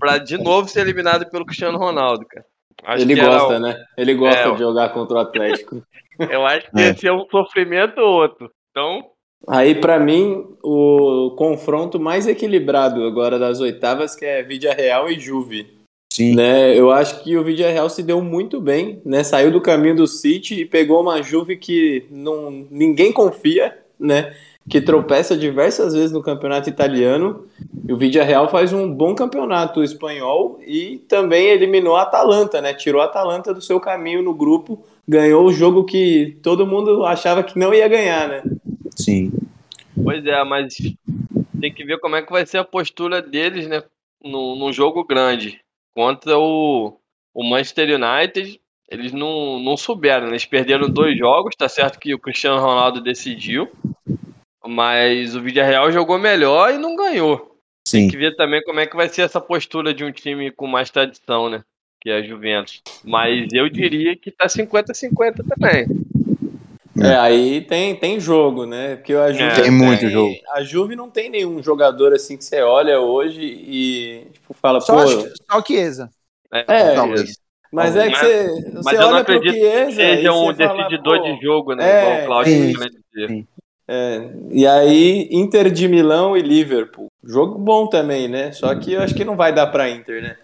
pra de novo ser eliminado pelo Cristiano Ronaldo, cara. Acho Ele gosta, um- né? Ele gosta É, de jogar contra o Atlético. Eu acho que É. esse é um sofrimento ou outro. Então, Aí, pra mim, o confronto mais equilibrado agora das oitavas, que é Vidia Real e Juve. Sim. Né? Eu acho que o Vidia Real se deu muito bem, né? Saiu do caminho do City e pegou uma Juve que não, ninguém confia, né? Que tropeça diversas vezes no campeonato italiano. E o Vidia Real faz um bom campeonato espanhol e também eliminou a Atalanta, né? Tirou a Atalanta do seu caminho no grupo, ganhou o jogo que todo mundo achava que não ia ganhar, né? Sim. pois é, mas tem que ver como é que vai ser a postura deles, né? No, num jogo grande. Contra o, o Manchester United. Eles não, não souberam, né? Eles perderam dois jogos, tá certo que o Cristiano Ronaldo decidiu. Mas o Villarreal jogou melhor e não ganhou. Sim. Tem que ver também como é que vai ser essa postura de um time com mais tradição, né? Que é a Juventus. Mas eu diria que tá 50-50 também. É, aí tem, tem jogo, né? Porque a Juve É. Tem muito jogo. A Juve não tem nenhum jogador assim que você olha hoje e tipo, fala, Só, pô. acho que- só Chiesa. É, talvez. Mas é que Mas- você, Mas você eu não olha pro acredito que Chiesa e seja um fala, decididor de jogo, né? É, Igual o Claudio sim. queria dizer. Sim. É, e aí, Inter de Milão e Liverpool. Jogo bom também, né? Só que eu acho que não vai dar pra Inter, né?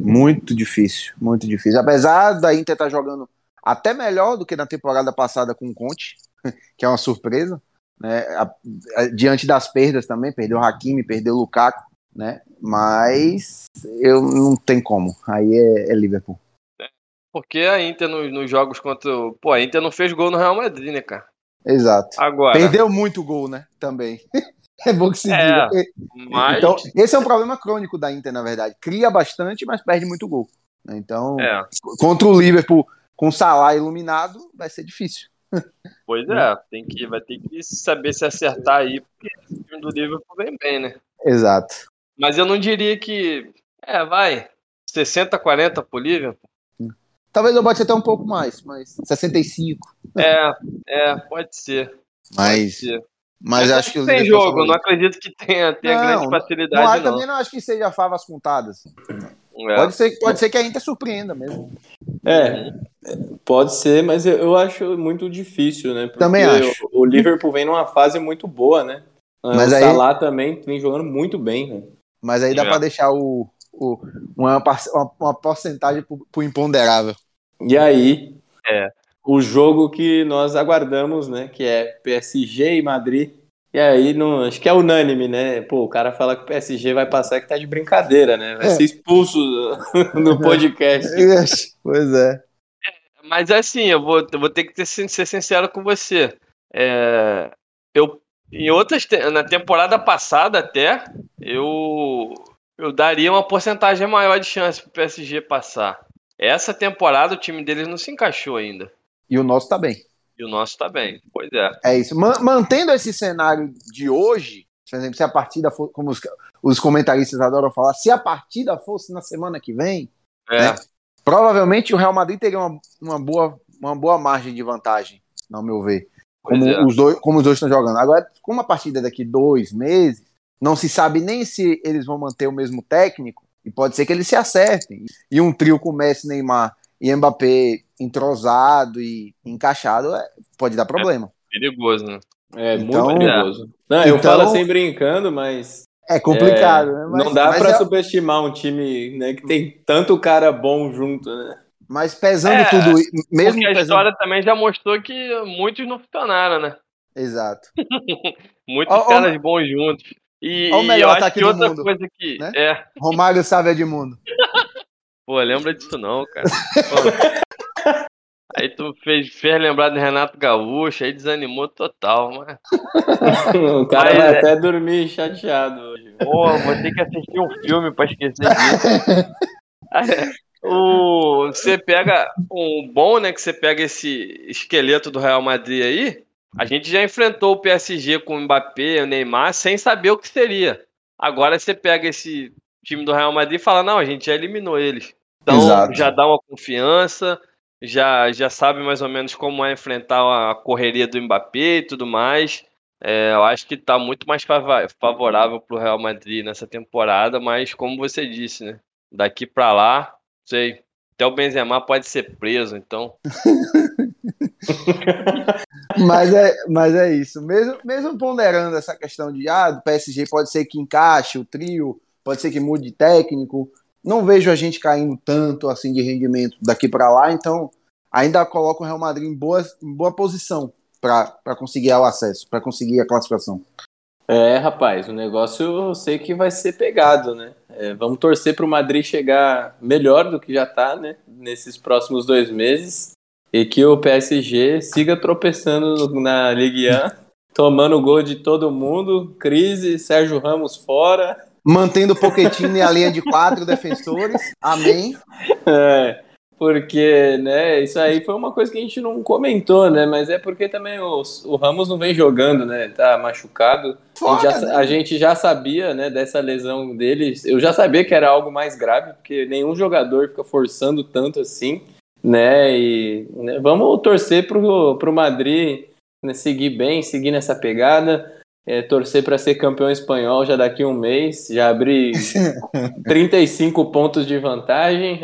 Muito difícil, muito difícil. Apesar da Inter estar jogando até melhor do que na temporada passada com o Conte, que é uma surpresa, né? A- a- diante das perdas também, perdeu o Hakimi, perdeu o Lukaku, né? Mas eu não tem como. Aí é, é Liverpool. Porque a Inter nos, nos jogos contra. o- Pô, a Inter não fez gol no Real Madrid, né, cara? Exato. Agora. Perdeu muito gol, né? Também. é bom que se É, diga. Mas. Então, esse é um problema crônico da Inter, na verdade. Cria bastante, mas perde muito gol. Então, É, contra o Liverpool com o Salah iluminado, vai ser difícil. pois é, tem que, vai ter que saber se acertar aí, porque o time do Liverpool vem bem, né? Exato. Mas eu não diria que. É, vai. 60-40 pro Liverpool? Talvez eu bote até um pouco mais, mas 65. É, é, pode ser. Pode Mas, ser. mas acho que tem jogo, não acredito que tenha, tenha Não, grande facilidade, não, não. também não acho que seja favas contadas. É. Pode, ser, pode ser que a Inter surpreenda mesmo. É, pode ser, mas eu, eu acho muito difícil, né? Porque Também acho. O, o Liverpool vem numa fase muito boa, né? Mas o aí- Salah também vem jogando muito bem, né? Mas aí dá É. pra deixar o, o- uma, uma, uma porcentagem pro, pro imponderável. E aí, o jogo que nós aguardamos, né? Que é PSG e Madrid. E aí, não, acho que é unânime, né? Pô, o cara fala que o PSG vai passar que tá de brincadeira, né? Vai é. ser expulso no podcast. pois é. Mas é assim, eu vou, eu vou ter que ter, ser sincero com você. É, eu, em outras, na temporada passada até, eu, eu daria uma porcentagem maior de chance pro PSG passar. Essa temporada o time deles não se encaixou ainda. E o nosso tá bem. E o nosso tá bem, pois é. É isso. Mantendo esse cenário de hoje, por exemplo, se a partida for, como os, os comentaristas adoram falar, se a partida fosse na semana que vem, é. né, provavelmente o Real Madrid teria uma, uma, boa, uma boa margem de vantagem, ao meu ver. Como, é. os dois, como os dois estão jogando. Agora, como a partida daqui dois meses, não se sabe nem se eles vão manter o mesmo técnico, e pode ser que eles se acertem. E um trio com Messi, Neymar e Mbappé entrosado e encaixado é, pode dar problema. É perigoso, né? É então, muito perigoso. Não, eu então, falo assim brincando, mas. É complicado, é, né? Mas, não dá para é... subestimar um time né, que tem tanto cara bom junto, né? Mas pesando é, tudo, mesmo porque a pesando... história também já mostrou que muitos não funcionaram, né? Exato. muitos oh, caras oh, bons juntos. E, o melhor eu acho que outra mundo, coisa que né? é. Romário Sávia de Mundo. Pô, lembra disso não, cara. aí tu fez, fez lembrar de Renato Gaúcho, aí desanimou total, mas. o cara mas, vai é... até dormir chateado hoje. Pô, vou ter que assistir um filme pra esquecer disso. o, você pega um bom, né? Que você pega esse esqueleto do Real Madrid aí. A gente já enfrentou o PSG com o Mbappé, o Neymar, sem saber o que seria. Agora você pega esse time do Real Madrid e fala: não, a gente já eliminou eles. Então Exato. já dá uma confiança, já, já sabe mais ou menos como é enfrentar a correria do Mbappé e tudo mais. É, eu acho que está muito mais favorável para o Real Madrid nessa temporada, mas como você disse, né? Daqui para lá, sei. Até o Benzema pode ser preso, então. mas, é, mas é isso. Mesmo, mesmo ponderando essa questão de ah, do PSG pode ser que encaixe o trio, pode ser que mude técnico não vejo a gente caindo tanto assim de rendimento daqui para lá, então ainda coloco o Real Madrid em boa, em boa posição para conseguir o acesso, para conseguir a classificação. É, rapaz, o negócio eu sei que vai ser pegado, né? É, vamos torcer para o Madrid chegar melhor do que já está, né? Nesses próximos dois meses e que o PSG siga tropeçando na Ligue 1, tomando gol de todo mundo, crise, Sérgio Ramos fora, mantendo o Pochettino e a linha de quatro defensores. Amém. É, porque, né, isso aí foi uma coisa que a gente não comentou, né, mas é porque também o, o Ramos não vem jogando, né, tá machucado. Fora, a, gente já, né? a gente já sabia, né, dessa lesão dele, eu já sabia que era algo mais grave, porque nenhum jogador fica forçando tanto assim, né, e né, vamos torcer pro, pro Madrid né, seguir bem, seguir nessa pegada é, torcer para ser campeão espanhol já daqui a um mês, já abrir 35 pontos de vantagem.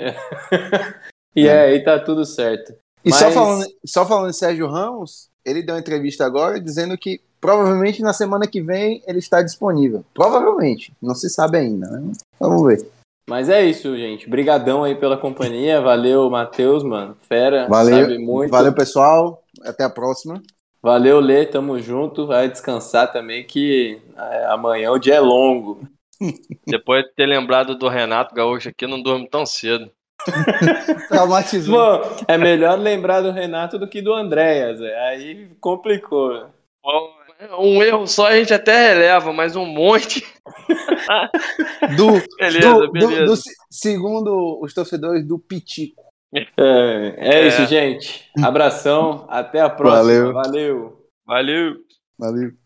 e é. aí tá tudo certo. E Mas... só, falando, só falando de Sérgio Ramos, ele deu uma entrevista agora dizendo que provavelmente na semana que vem ele está disponível. Provavelmente, não se sabe ainda. Né? Vamos ver. Mas é isso, gente. Brigadão aí pela companhia. Valeu, Matheus, mano. Fera, valeu, sabe muito. Valeu, pessoal. Até a próxima. Valeu, Lê, tamo junto. Vai descansar também, que é, amanhã o dia é longo. Depois de ter lembrado do Renato Gaúcho aqui, não durmo tão cedo. Traumatizou. Bom, é melhor lembrar do Renato do que do Andréas. Aí complicou. Um erro só a gente até releva, mas um monte. do, beleza, do, beleza. Do, do, segundo os torcedores do Pitico. É, é, isso, gente. Abração. Até a próxima. Valeu. Valeu. Valeu. Valeu.